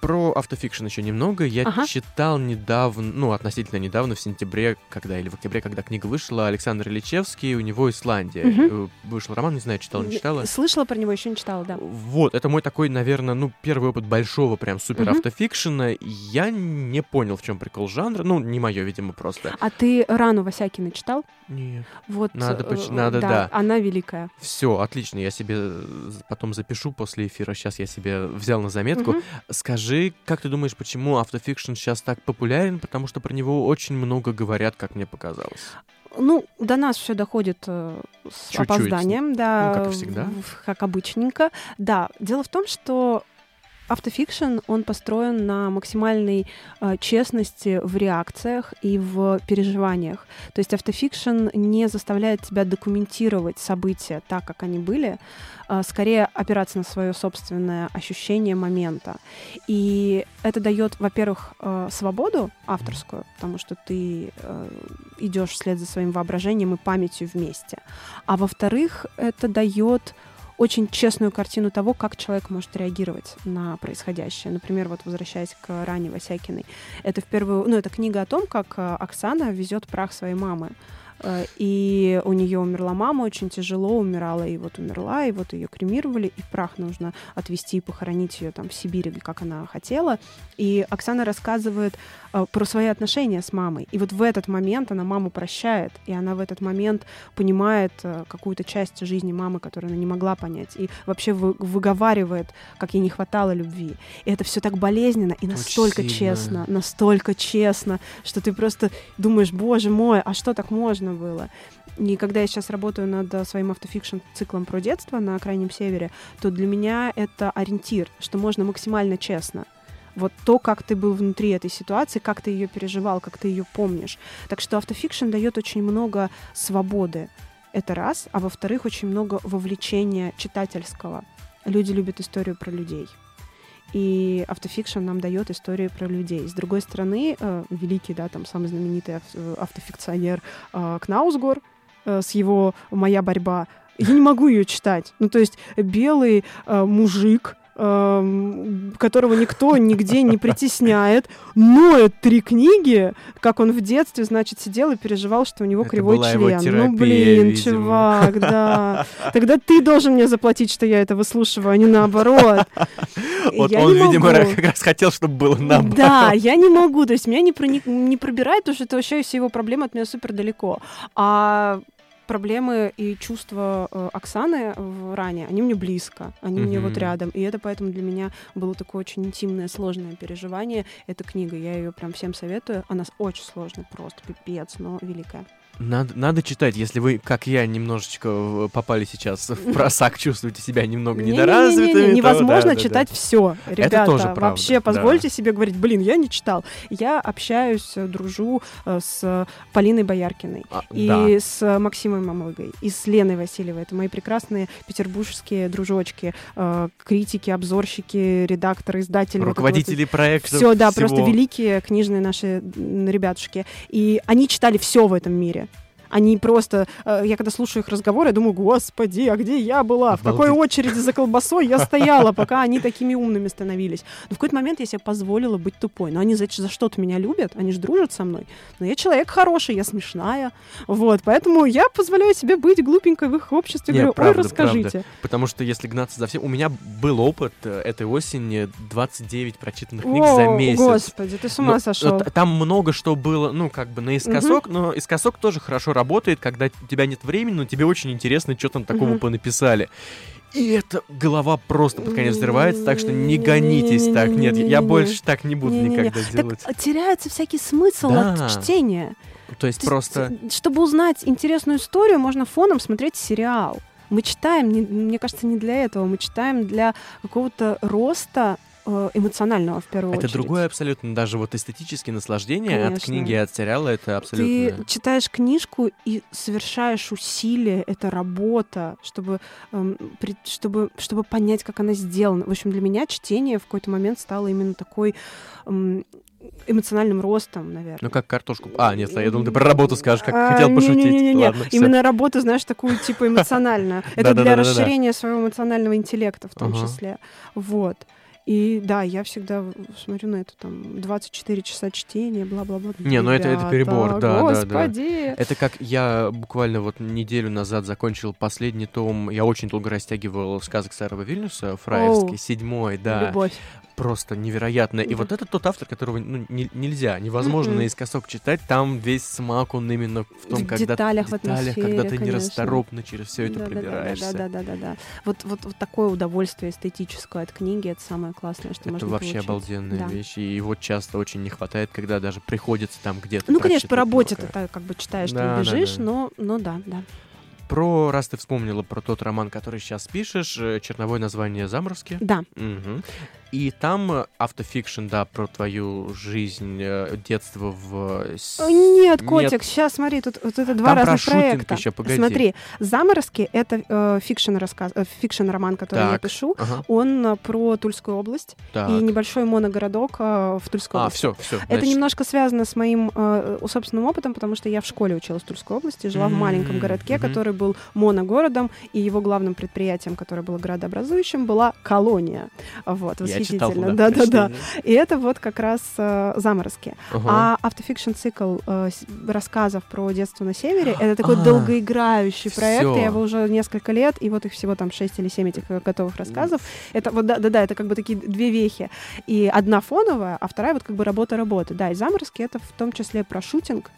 Про автофикшн еще немного. Я ага. читал недавно, ну, относительно недавно, в сентябре, когда или в октябре, когда книга вышла, Александр Ильичевский, у него Исландия. Угу. Вышел роман, не знаю, читала, не читала. Слышала про него, еще не читала, да. Вот, это мой такой, наверное, ну, первый опыт большого прям супер угу. автофикшена. Я не понял, в чем прикол жанра. Ну, не мое, видимо, просто. А ты Рану Васякина читал? Нет. Вот, Надо э, поч- надо, да. Она великая. Все, отлично. Я себе э, потом запишу после эфира. Сейчас я себе взял на заметку. Мгм. Скажи, как ты думаешь, почему автофикшн сейчас так популярен? Потому что про него очень много говорят, как мне показалось. Ну, до нас все доходит э, с Чуть-чуть. опозданием, да. Ну, как и всегда. в- Как обычненько. Да, дело в том, что автофикшн, он построен на максимальной э, честности в реакциях и в переживаниях. То есть автофикшн не заставляет тебя документировать события так, как они были, а скорее опираться на свое собственное ощущение момента. И это дает, во-первых, э, свободу авторскую, потому что ты э, идешь вслед за своим воображением и памятью вместе. А во-вторых, это дает очень честную картину того, как человек может реагировать на происходящее. Например, вот возвращаясь к Ране Васякиной, это в первую, ну, это книга о том, как э, Оксана везет прах своей мамы. Э, И у нее умерла мама, очень тяжело умирала, и вот умерла, и вот ее кремировали, и прах нужно отвезти и похоронить ее там в Сибири, как она хотела. И Оксана рассказывает про свои отношения с мамой. И вот в этот момент она маму прощает, и она в этот момент понимает э, какую-то часть жизни мамы, которую она не могла понять, и вообще вы- выговаривает, как ей не хватало любви. И это все так болезненно и настолько сильно. честно, настолько честно, что ты просто думаешь, боже мой, а что так можно было? И когда я сейчас работаю над своим автофикшн циклом про детство на Крайнем Севере, то для меня это ориентир, что можно максимально честно. Вот то, как ты был внутри этой ситуации, как ты ее переживал, как ты ее помнишь. Так что автофикшн дает очень много свободы. Это раз. А во-вторых, очень много вовлечения читательского. Люди любят историю про людей. И автофикшн нам дает истории про людей. С другой стороны, э, великий, да, там самый знаменитый э, автофикционер э, Кнаусгор э, с его «Моя борьба», я не могу ее читать. Ну, то есть белый э, мужик, которого никто нигде не притесняет, ноет три книги, как он в детстве, значит, сидел и переживал, что у него Это кривой член. терапия, ну, блин, видимо. чувак, да. <laughs> Тогда ты должен мне заплатить, что я это выслушиваю, а не наоборот. Вот Я он, видимо, могу. как раз хотел, чтобы было наоборот. Да, я не могу. То есть меня не, проник- не пробирает, потому что это вообще все его проблемы от меня супер далеко. А проблемы и чувства э, Оксаны в ране, они мне близко, они мне вот рядом. И это поэтому для меня было такое очень интимное, сложное переживание. Эта книга, я ее прям всем советую. Она очень сложная, просто пипец, но великая. Надо, надо читать, если вы, как я, немножечко попали сейчас в просак, чувствуете себя немного недоразвитыми. Невозможно да, да, да. читать все. Ребята, тоже правда, вообще да. позвольте себе говорить, блин, я не читал. Я общаюсь, э, дружу э, с Полиной Бояркиной. А, и да. с Максимой Мамыгой, и с Леной Васильевой. Это мои прекрасные петербургские дружочки, э, критики, обзорщики, редакторы, издатели. это вот. Руководители проектов. Все, да, всего. просто великие книжные наши ребятушки. И они читали все в этом мире. Они просто... э, я когда слушаю их разговоры, я думаю, господи, а где я была? В какой очереди за колбасой я стояла, пока они такими умными становились? Но в какой-то момент я себе позволила быть тупой. Но они за, за что-то меня любят, они же дружат со мной. Но я человек хороший, я смешная. Вот, поэтому я позволяю себе быть глупенькой в их обществе. Не, Говорю, правда, ой, расскажите. Потому что если гнаться за всем... У меня был опыт э, этой осени 29 прочитанных книг О, за месяц. господи, ты с ума Ну, сошел. Там много что было, ну, как бы наискосок, но искосок тоже хорошо работает, когда у тебя нет времени, но тебе очень интересно, что там такого Мгм. понаписали. И эта голова просто под конец взрывается, так что не гонитесь так. Нет, я больше так не буду никогда делать. Так теряется всякий смысл Да. от чтения. То есть То просто... есть, Чтобы узнать интересную историю, можно фоном смотреть сериал. Мы читаем, не- мне кажется, не для этого. Мы читаем для какого-то роста эмоционального в первую Это очередь. другое абсолютно, даже вот эстетические наслаждения от Конечно. книги и от сериала, это абсолютно... Ты читаешь книжку и совершаешь усилия, это работа, чтобы, эм, чтобы, чтобы понять, как она сделана. В общем, для меня чтение в какой-то момент стало именно такой эм, эмоциональным ростом, наверное. Ну как картошку... А, нет, я думал, ты про работу скажешь, как А, хотел пошутить. не-не-не-не. Ладно, всё. Именно работу, знаешь, такую типа эмоциональную. <laughs> Это для расширения своего эмоционального интеллекта в том числе. Вот. И да, я всегда смотрю на это там 24 часа чтения, бла-бла-бла. Не, ну это- это перебор, да, да, да. Господи. Это как я буквально вот неделю назад закончил последний том, я очень долго растягивал сказок Старого Вильнюса, фраевский, седьмой, да. Любовь. Просто невероятная. И Да. вот это тот автор, которого ну, не- нельзя, невозможно наискосок читать. Там весь смак, он именно в том, В когда деталях, в деталях, когда ты конечно. нерасторопно через все это Да, да, да, пробираешься. Да, да, да, да, да. Вот, вот, вот такое удовольствие эстетическое от книги это самое классное, что Это можно вообще получить. обалденная Да. вещь, и его часто очень не хватает, когда даже приходится там где-то. Ну, конечно, по работе ты так как бы читаешь, Да, ты да, бежишь, да. но, но да, да. Про, раз ты вспомнила про тот роман, который сейчас пишешь, э, черновое название «Заморозки». Да, Мгм. И там э, автофикшн, да, про твою жизнь, э, детство в... Нет, Нет. котик, сейчас смотри, тут вот это два Там про разных shooting проекта. ещё, погоди. Смотри, заморозки это э, фикшн рассказ, э, фикшн роман, который я Так. пишу. Ага, Он э, про Тульскую область так. и небольшой моногородок э, в Тульской А, области. все, все. Это немножко связано с моим э, собственным опытом, потому что я в школе училась в Тульской области, жила в маленьком городке, мгм. который был моногородом, и его главным предприятием, которое было градообразующим, была колония. Вот, восхитительно. Да-да-да. И это вот как раз э, заморозки. Ага. А автофикшн цикл э, рассказов про детство на севере это такой А, долгоиграющий проект. всё. Я его уже несколько лет, и вот их всего там 6 или 7 этих э, готовых рассказов. Это вот да, да, да, это как бы такие две вехи. И одна фоновая, а вторая вот как бы работа работы. Да, и заморозки это в том числе про шутинг,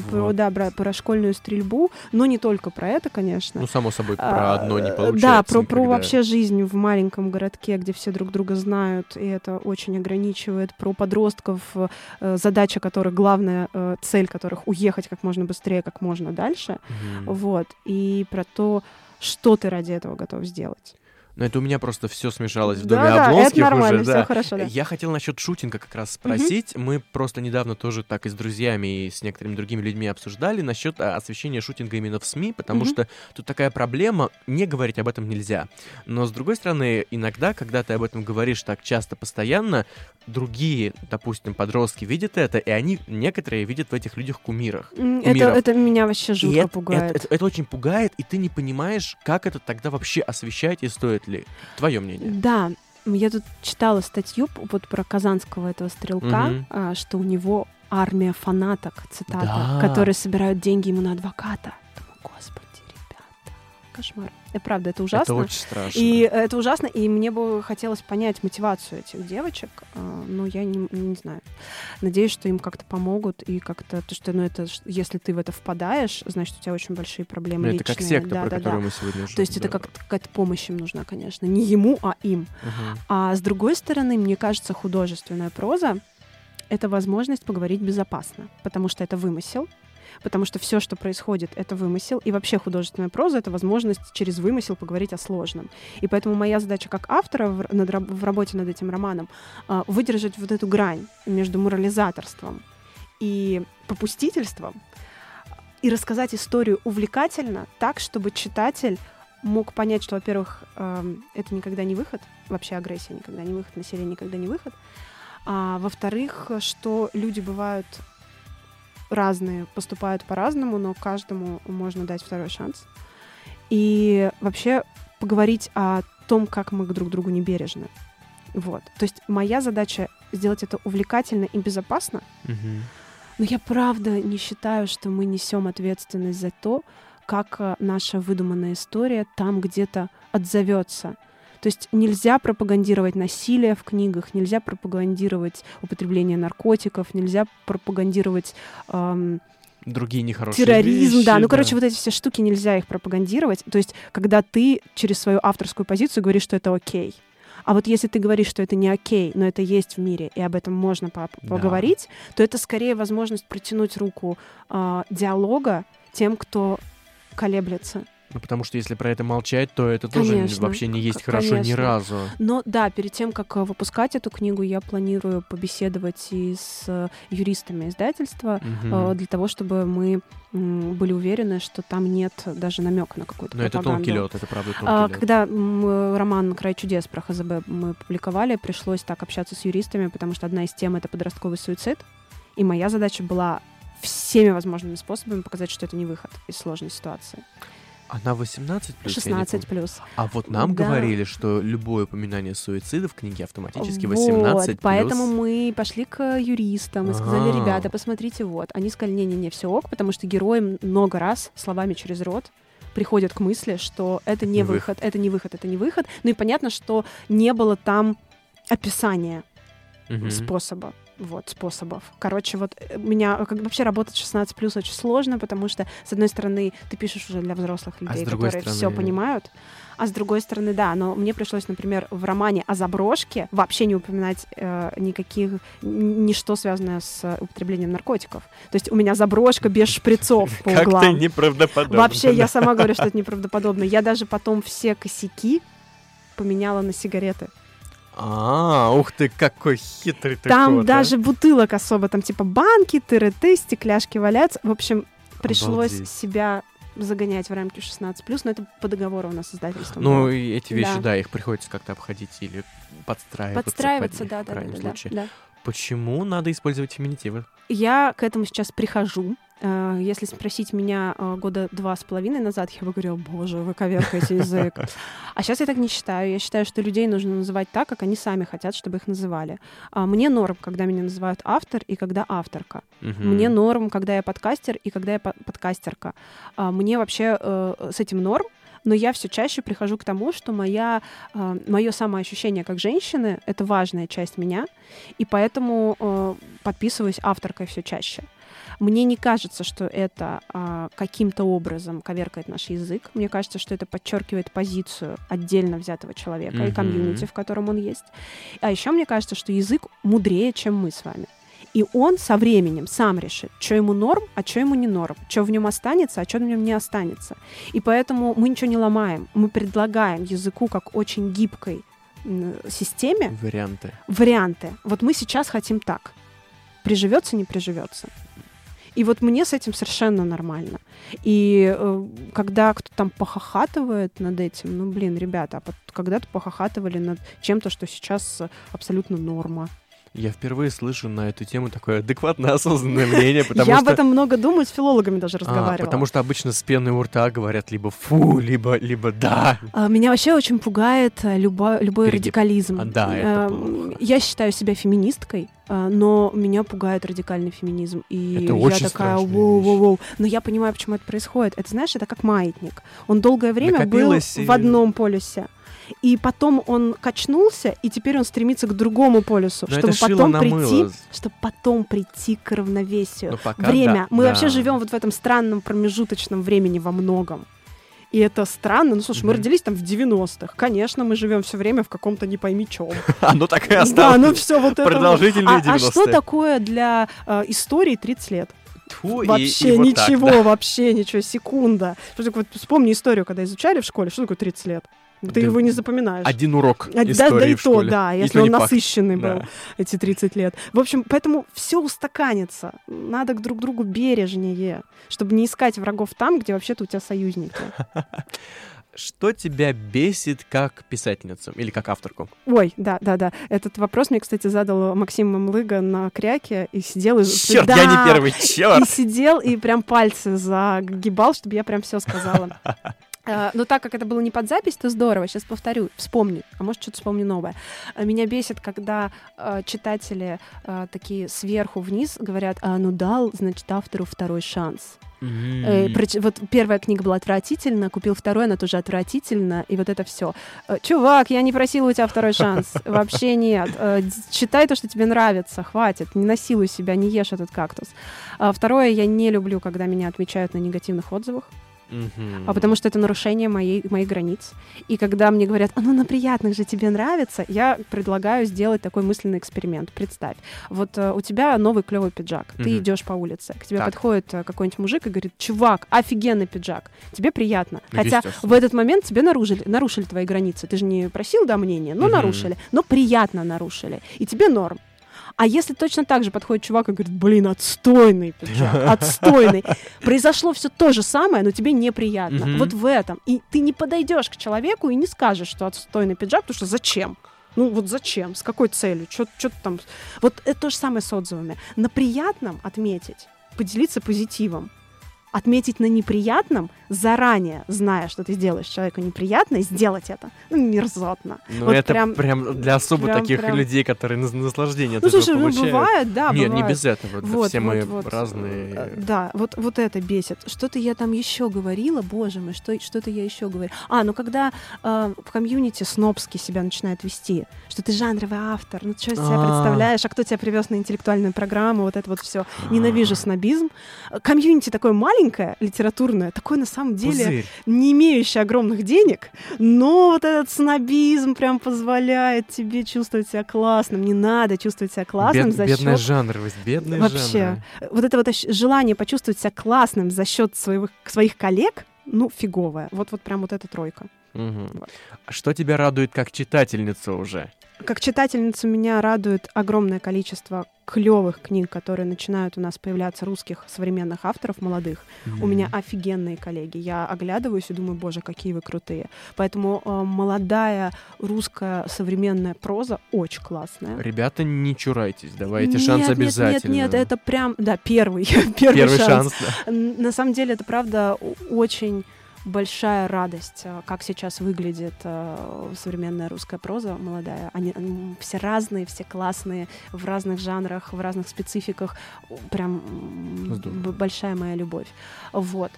про, Вот. да, про, про школьную стрельбу, но не только про это, конечно. Ну, само собой, А, про одно не э, получается. Да, про, про вообще жизнь в маленьком городке, где все друг друга знают, и это очень ограничивает. Про подростков, э, задача которых, главная э, цель которых уехать как можно быстрее, как можно дальше. Мгм. Вот. И про то, что ты ради этого готов сделать. Но это у меня просто все смешалось в да, доме да, Облонских это нормально, уже, все да. хорошо, да. Я хотел насчет шутинга как раз спросить. Мы просто недавно тоже так и с друзьями, и с некоторыми другими людьми обсуждали насчет а, освещения шутинга именно в СМИ, потому Мгм. что тут такая проблема, не говорить об этом нельзя. Но с другой стороны, иногда, когда ты об этом говоришь так часто, постоянно, другие, допустим, подростки видят это, и они, некоторые, видят в этих людях кумирах. Это, кумиров. это меня вообще И жутко это, пугает. это- это- это очень пугает, и ты не понимаешь, как это тогда вообще освещать и стоит ли. Твое мнение. Да, я тут читала статью вот про казанского этого стрелка, а, что у него армия фанаток, цитата, Да. которые собирают деньги ему на адвоката. Думаю, господи, кошмар. И правда, это ужасно. Это очень страшно. И это ужасно, и мне бы хотелось понять мотивацию этих девочек, а, но я не, не знаю. Надеюсь, что им как-то помогут, и как-то, то, что, ну, это, если ты в это впадаешь, значит, у тебя очень большие проблемы Ну, это как личные. секта, Да, про да, да. которую мы сегодня уже... То есть это да. как какая-то помощь им нужна, конечно. Не ему, а им. Мгм. А с другой стороны, мне кажется, художественная проза — это возможность поговорить безопасно, потому что это вымысел, потому что все, что происходит, это вымысел, и вообще художественная проза — это возможность через вымысел поговорить о сложном. И поэтому моя задача как автора в, над в работе над этим романом а, выдержать вот эту грань между морализаторством и попустительством и рассказать историю увлекательно, так, чтобы читатель мог понять, что, во-первых, эм, это никогда не выход, вообще агрессия никогда не выход, насилие никогда не выход, а во-вторых, что люди бывают разные, поступают по-разному, но каждому можно дать второй шанс. И вообще поговорить о том, как мы друг к другу не бережны. Вот. То есть моя задача сделать это увлекательно и безопасно, Мгм. но я правда не считаю, что мы несем ответственность за то, как э, наша выдуманная история там где-то отзовется. То есть нельзя пропагандировать насилие в книгах, нельзя пропагандировать употребление наркотиков, нельзя пропагандировать эм, Другие нехорошие терроризм, вещи, да. Ну, короче, вот эти все штуки нельзя их пропагандировать. То есть, когда ты через свою авторскую позицию говоришь, что это окей. А вот если ты говоришь, что это не окей, но это есть в мире, и об этом можно по- Да. поговорить, то это скорее возможность протянуть руку а, диалога тем, кто колеблется. Ну, потому что если про это молчать, то это тоже Конечно, вообще не есть хорошо ни конечно. разу. Но да, перед тем, как э, выпускать эту книгу, я планирую побеседовать и с э, юристами издательства, э, для того, чтобы мы были уверены, что там нет даже намека на какую-то Но это пропаганду. тонкий лед, это правда тонкий А, лед. Когда роман «Край чудес» про ХЗБ мы публиковали, пришлось так общаться с юристами, потому что одна из тем — это подростковый суицид, и моя задача была всеми возможными способами показать, что это не выход из сложной ситуации. Она 18 плюс? я не 16 помню. плюс. А вот нам Да. говорили, что любое упоминание суицида в книге автоматически Вот, 18 поэтому мы пошли к юристам и сказали, А. ребята, посмотрите, вот. Они сказали, не-не-не, все ок, потому что герои много раз словами через рот приходят к мысли, что это не Выход. выход, это не выход, это не выход. Ну и понятно, что не было там описание Мгм. способа. Вот, способов. Короче, вот э, меня как, вообще работать 16 плюс очень сложно, потому что, с одной стороны, ты пишешь уже для взрослых А людей, другой которые все стороны- понимают. А с другой стороны, да, но мне пришлось, например, в романе о заброшке вообще не упоминать э, никаких, ничто связанное с э, употреблением наркотиков. То есть у меня заброшка без шприцов <laughs> по Как-то углам. неправдоподобно. Вообще, я сама говорю, что это <laughs> неправдоподобно. Я даже потом все косяки поменяла на сигареты. А, ух ты, какой хитрый ты Там кот, а. даже бутылок особо, там типа банки, тыры-ты, стекляшки валяются. В общем, пришлось Обалдеть. себя загонять в рамки 16+, но это по договору у нас с издательством. Ну, было. и эти вещи, Да. да. их приходится как-то обходить или подстраиваться. Подстраиваться, под них, да, да, да, да, да. Почему надо использовать феминитивы? Я к этому сейчас прихожу. Э, Если спросить меня э, года два с половиной назад, я бы говорила, боже, вы коверкаете язык. А сейчас я так не считаю. Я считаю, что людей нужно называть так, как они сами хотят, чтобы их называли. А Мне норм, когда меня называют автор и когда авторка. Мне норм, когда я подкастер и когда я по- подкастерка. А, Мне вообще э, с этим норм, но я все чаще прихожу к тому, что моя, мое самоощущение как женщины — это важная часть меня, и поэтому э, подписываюсь авторкой все чаще. Мне не кажется, что это а, каким-то образом коверкает наш язык. Мне кажется, что это подчеркивает позицию отдельно взятого человека и Мгм. комьюнити, в котором он есть. А еще мне кажется, что язык мудрее, чем мы с вами. И он со временем сам решит, что ему норм, а что ему не норм, что в нем останется, а что в нем не останется. И поэтому мы ничего не ломаем. Мы предлагаем языку как очень гибкой системе Варианты. варианты. Вот мы сейчас хотим так. Приживется, не приживется. И вот мне с этим совершенно нормально. И э, когда кто-то там похохатывает над этим, ну, блин, ребята, а когда-то похохатывали над чем-то, что сейчас абсолютно норма. Я впервые слышу на эту тему такое адекватное, осознанное мнение, <laughs> потому Я что... об этом много думаю, с филологами даже А, разговаривала. потому что обычно с пены у рта говорят либо фу, либо, либо да. А, Меня вообще очень пугает э, любо- любой Перегиб. радикализм. А, да, это плохо. Я считаю себя феминисткой, э, но меня пугает радикальный феминизм. И Это я очень такая, страшная воу-воу-воу. Но я понимаю, почему это происходит. Это, знаешь, это как маятник. Он долгое время Накопилось был и- в одном полюсе. И потом он качнулся, и теперь он стремится к другому полюсу, Но чтобы потом прийти, мыло. чтобы потом прийти к равновесию. Ну, Время. да, Мы да. вообще живем вот в этом странном промежуточном времени во многом. И это странно. Ну, слушай, мы родились там в 90-х. Конечно, мы живем все время в каком-то не пойми чем. <laughs> Оно так и Да, осталось. ну все вот это. Продолжительные А, а что 90-е. такое для э, истории 30 лет? Тьфу, вообще и вот так, ничего, да. вообще ничего, секунда. Что такое, вспомни историю, когда изучали в школе, что такое 30 лет? Ты Да его не запоминаешь. Один урок А, да, истории да и в то, школе. да, И если то он не факт. насыщенный был, Да. эти 30 лет. В общем, поэтому все устаканится. Надо к друг другу бережнее, чтобы не искать врагов там, где вообще-то у тебя союзники. <laughs> Что тебя бесит как писательницу или как авторку? Ой, да, да, да. Этот вопрос мне, кстати, задал Максим Мамлыга на кряке и сидел... и- Черт, Да! я не первый, И черт! сидел и прям пальцы загибал, чтобы я прям все сказала. <laughs> Э, Но так как это было не под запись, то здорово. Сейчас повторю, вспомню, а может что-то вспомню новое. Э, Меня бесит, когда э, читатели э, такие сверху вниз говорят, а, ну дал, значит, автору второй шанс. Э, М. проч- Вот первая книга была отвратительна, купил второй, она тоже отвратительна, и вот это все. Чувак, я не просила у тебя второй шанс. <laughs> Вообще нет. Э, Читай то, что тебе нравится, хватит. Не насилуй себя, не ешь этот кактус. А Второе, я не люблю, когда меня отмечают на негативных отзывах, Мгм. а потому что это нарушение моей, моих границ. И когда мне говорят, а ну на приятных же тебе нравится, я предлагаю сделать такой мысленный эксперимент. Представь, вот э, у тебя новый клевый пиджак, ты Мгм. идешь по улице, к тебе Так. подходит э, какой-нибудь мужик и говорит, чувак, офигенный пиджак, тебе приятно. Ну, Хотя в этот момент тебе нарушили, нарушили твои границы. Ты же не просил, да, мнения, но Мгм. нарушили, но приятно нарушили. И тебе норм. А если точно так же подходит чувак и говорит, блин, отстойный пиджак, <laughs> отстойный. Произошло все то же самое, но тебе неприятно. Вот в этом. И ты не подойдешь к человеку и не скажешь, что отстойный пиджак, потому что зачем? Ну вот зачем? С какой целью? Что там? Вот это то же самое с отзывами. На приятном отметить, поделиться позитивом. Отметить на неприятном, заранее зная, что ты сделаешь человеку неприятно, и сделать это, ну, мерзотно. Ну, Вот это прям- прям, для особо прям- таких прям- людей, которые нас- наслаждение Ну, слушай, ну, получают. бывает, да, Нет, не бывает. без этого. Вот, Все вот, мы вот. Э, разные. Да, вот, вот это бесит. Что-то я там еще говорила, боже мой, что, что-то я еще говорила. А, ну когда э, в комьюнити снобски себя начинают вести, что ты жанровый автор, ну что из себя А. представляешь, а кто тебя привез на интеллектуальную программу, вот это вот все. Ненавижу снобизм. Э, Комьюнити такое маленькое, литературное, такое на самом деле Пузырь. не имеющий огромных денег, но вот этот снобизм прям позволяет тебе чувствовать себя классным. Не надо чувствовать себя классным Бед- за бедная счет жанровость, бедная Вообще, вот это вот желание почувствовать себя классным за счет своих, своих коллег, ну, фиговое. Вот, вот прям вот эта тройка. Мгм. Вот. А Что тебя радует как читательницу уже? Как читательницу меня радует огромное количество клевых книг, которые начинают у нас появляться русских современных авторов молодых. У меня офигенные коллеги. Я оглядываюсь и думаю, боже, какие вы крутые. Поэтому э, молодая русская современная проза очень классная. Ребята, не чурайтесь, давайте Нет, шанс нет, обязательно. Нет, нет, это прям, да, первый, <laughs> первый, Первый шанс. шанс, да. На самом деле это правда очень большая радость, э, как сейчас выглядит э, современная русская проза молодая. Они м, все разные, все классные, в разных жанрах, в разных спецификах. Прям Здорово. большая моя любовь. Вот.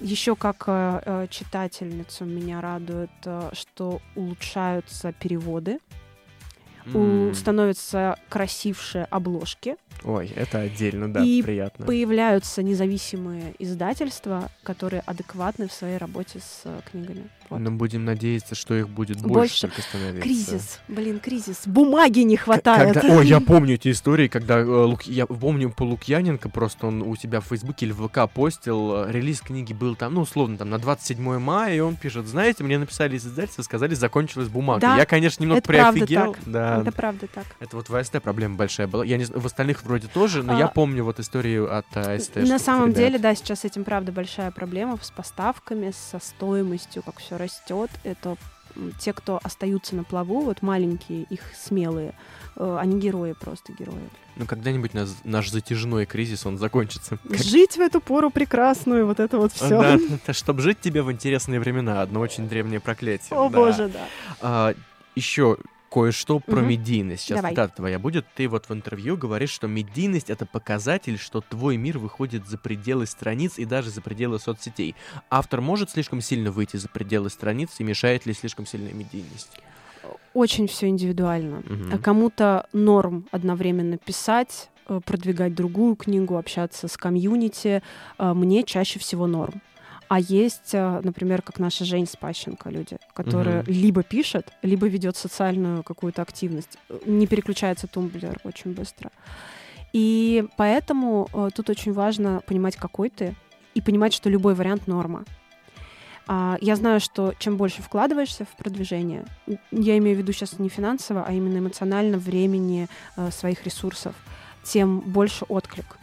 Еще как э, читательницу меня радует, что улучшаются переводы, у- М. становятся красившие обложки, Ой, это отдельно, да, И приятно. появляются независимые издательства, которые адекватны в своей работе с э, книгами. Вот. Но будем надеяться, что их будет больше, Больше. только становиться. Кризис, блин, кризис. Бумаги не хватает. Когда, ой, я <laughs> помню эти истории, когда э, Лук- я помню по Лукьяненко, просто он у себя в Фейсбуке или в ВК постил, э, релиз книги был там, ну, условно, там, на 27 мая, и он пишет, знаете, мне написали из издательства, сказали, закончилась бумага. Да, я, конечно, немного это правда приофигел. так. Да, Это правда так. это вот в АСТ проблема большая была. Я не в остальных вроде тоже, но А, я помню вот историю от АСТ. На самом деле, да, сейчас с этим правда большая проблема с поставками, со стоимостью, как все растет. Это те, кто остаются на плаву, вот маленькие, их смелые, э, они герои, просто герои. Ну, когда-нибудь нас- наш затяжной кризис, он закончится. <laughs> Жить в эту пору прекрасную, вот это вот все. Да, <laughs> это чтобы жить тебе в интересные времена. Одно очень древнее проклятие. О да. боже, да. А, еще кое-что про Мгм. медийность. Сейчас Давай. цитата твоя будет. Ты вот в интервью говоришь, что медийность — это показатель, что твой мир выходит за пределы страниц и даже за пределы соцсетей. Автор может слишком сильно выйти за пределы страниц и мешает ли слишком сильная медийность? Очень все индивидуально. Мгм. А Кому-то норм одновременно писать, э, продвигать другую книгу, общаться с комьюнити. Э, Мне чаще всего норм. А есть, э, например, как наша Жень Спащенко, люди, которые Мгм. либо пишет, либо ведет социальную какую-то активность. Э, Не переключается тумблер очень быстро. И поэтому э, тут очень важно понимать, какой ты, и понимать, что любой вариант норма. А, Я знаю, что чем больше вкладываешься в продвижение, я имею в виду сейчас не финансово, а именно эмоционально, времени, э, своих ресурсов, тем больше отклик.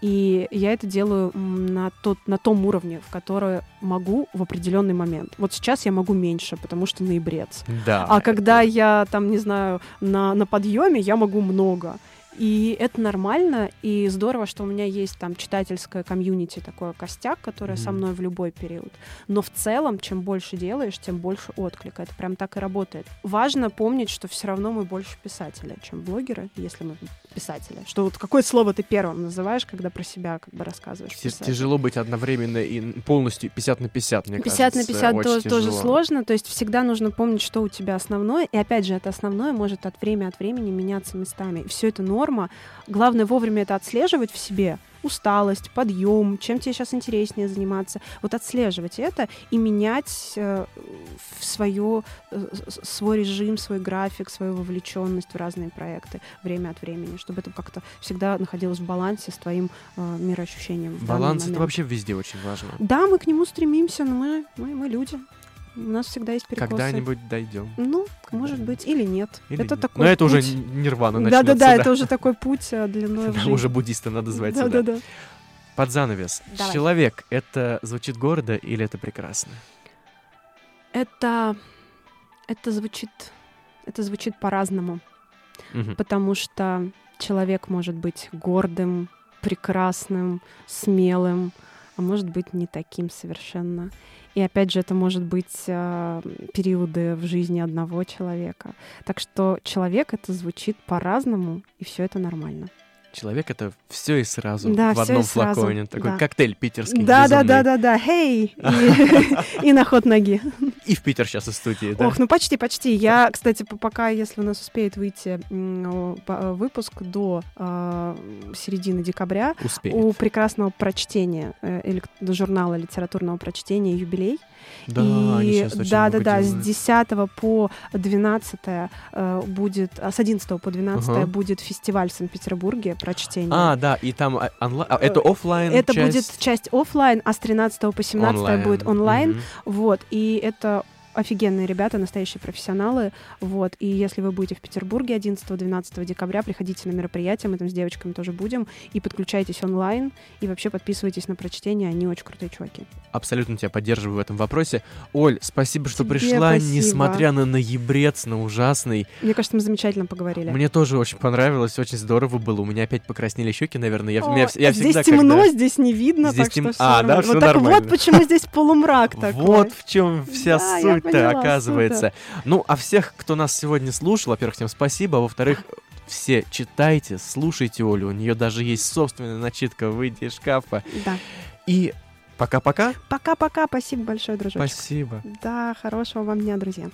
И я это делаю на, тот, на том уровне, в который могу в определенный момент. Вот сейчас я могу меньше, потому что ноябрец. Да. А когда я там, не знаю, на, на подъеме, я могу много. И это нормально, и здорово, что у меня есть там читательское комьюнити, такой костяк, которое со Мгм. мной в любой период. Но в целом, чем больше делаешь, тем больше отклика. Это прям так и работает. Важно помнить, что все равно мы больше писатели, чем блогеры, если мы писатели. Что вот какое слово ты первым называешь, когда про себя как бы рассказываешь? Писатель? Тяжело быть одновременно и полностью 50 на 50, мне 50 на кажется. 50 Очень тоже, тоже тяжело. сложно, то есть всегда нужно помнить, что у тебя основное, и опять же, это основное может от времени от времени меняться местами. Все это норма. Главное вовремя это отслеживать в себе. Усталость, подъем, чем тебе сейчас интереснее заниматься. Вот отслеживать это и менять э, свое, э, свой режим, свой график, свою вовлеченность в разные проекты время от времени, чтобы это как-то всегда находилось в балансе с твоим э, мироощущением. Баланс — это вообще везде очень важно. Да, мы к нему стремимся, но мы, мы, мы люди. У нас всегда есть перекосы. Когда-нибудь дойдем. Ну, может быть, или нет. Или это нет. такой Но это уже путь. н- нирвана начнется. Да-да-да, это уже такой путь э, длиной в Да, жизнь. уже буддиста надо звать сюда. Да-да-да. Под занавес. Давай. Человек — это звучит гордо или это прекрасно? Это, это звучит, это звучит по-разному, Мгм. потому что человек может быть гордым прекрасным, смелым, а может быть не таким совершенно. И опять же, это может быть э, периоды в жизни одного человека. Так что человек это звучит по-разному, и все это нормально. Человек это все и сразу Да, в одном сразу, флаконе. Такой да. коктейль питерский. Да, да, да, безумный. да, да, хей! <laughs> И на ход ноги. И в Питер сейчас из студии, да? Ох, ну почти, почти. Я, кстати, пока, если у нас успеет выйти э, выпуск до э, середины декабря, у прекрасного прочтения э, журнала литературного прочтения юбилей. Да, и да, да, да, с делают. 10 по 12 э, будет, а, с 11 по 12 Ага. будет фестиваль в Санкт-Петербурге прочтения. А, да, и там а, онлайн... а, это оффлайн Это часть? будет часть оффлайн, а с 13 по 17 будет онлайн. Мгм. Вот, и это офигенные ребята, настоящие профессионалы, вот, и если вы будете в Петербурге 11-12 декабря, приходите на мероприятие, мы там с девочками тоже будем, и подключайтесь онлайн, и вообще подписывайтесь на прочтение, они очень крутые чуваки. Абсолютно тебя поддерживаю в этом вопросе. Оль, спасибо, что Тебе пришла, спасибо. несмотря на ноябрец, на ужасный. Мне кажется, мы замечательно поговорили. Мне тоже очень понравилось, очень здорово было. У меня опять покраснели щеки, наверное. Я, О, меня я здесь всегда, темно, когда- здесь не видно, Здесь так тем- что А, да, нормально. всё вот так нормально. вот почему здесь полумрак <laughs> такой. Вот в чем вся Да, я суть-то поняла, оказывается. Ну, а всех, кто нас сегодня слушал, во-первых, всем спасибо, а во-вторых, все читайте, слушайте Олю, у нее даже есть собственная начитка «Выйди из шкафа». Да. И пока-пока. Пока-пока, спасибо большое, дружочек. Спасибо. Да, хорошего вам дня, друзья.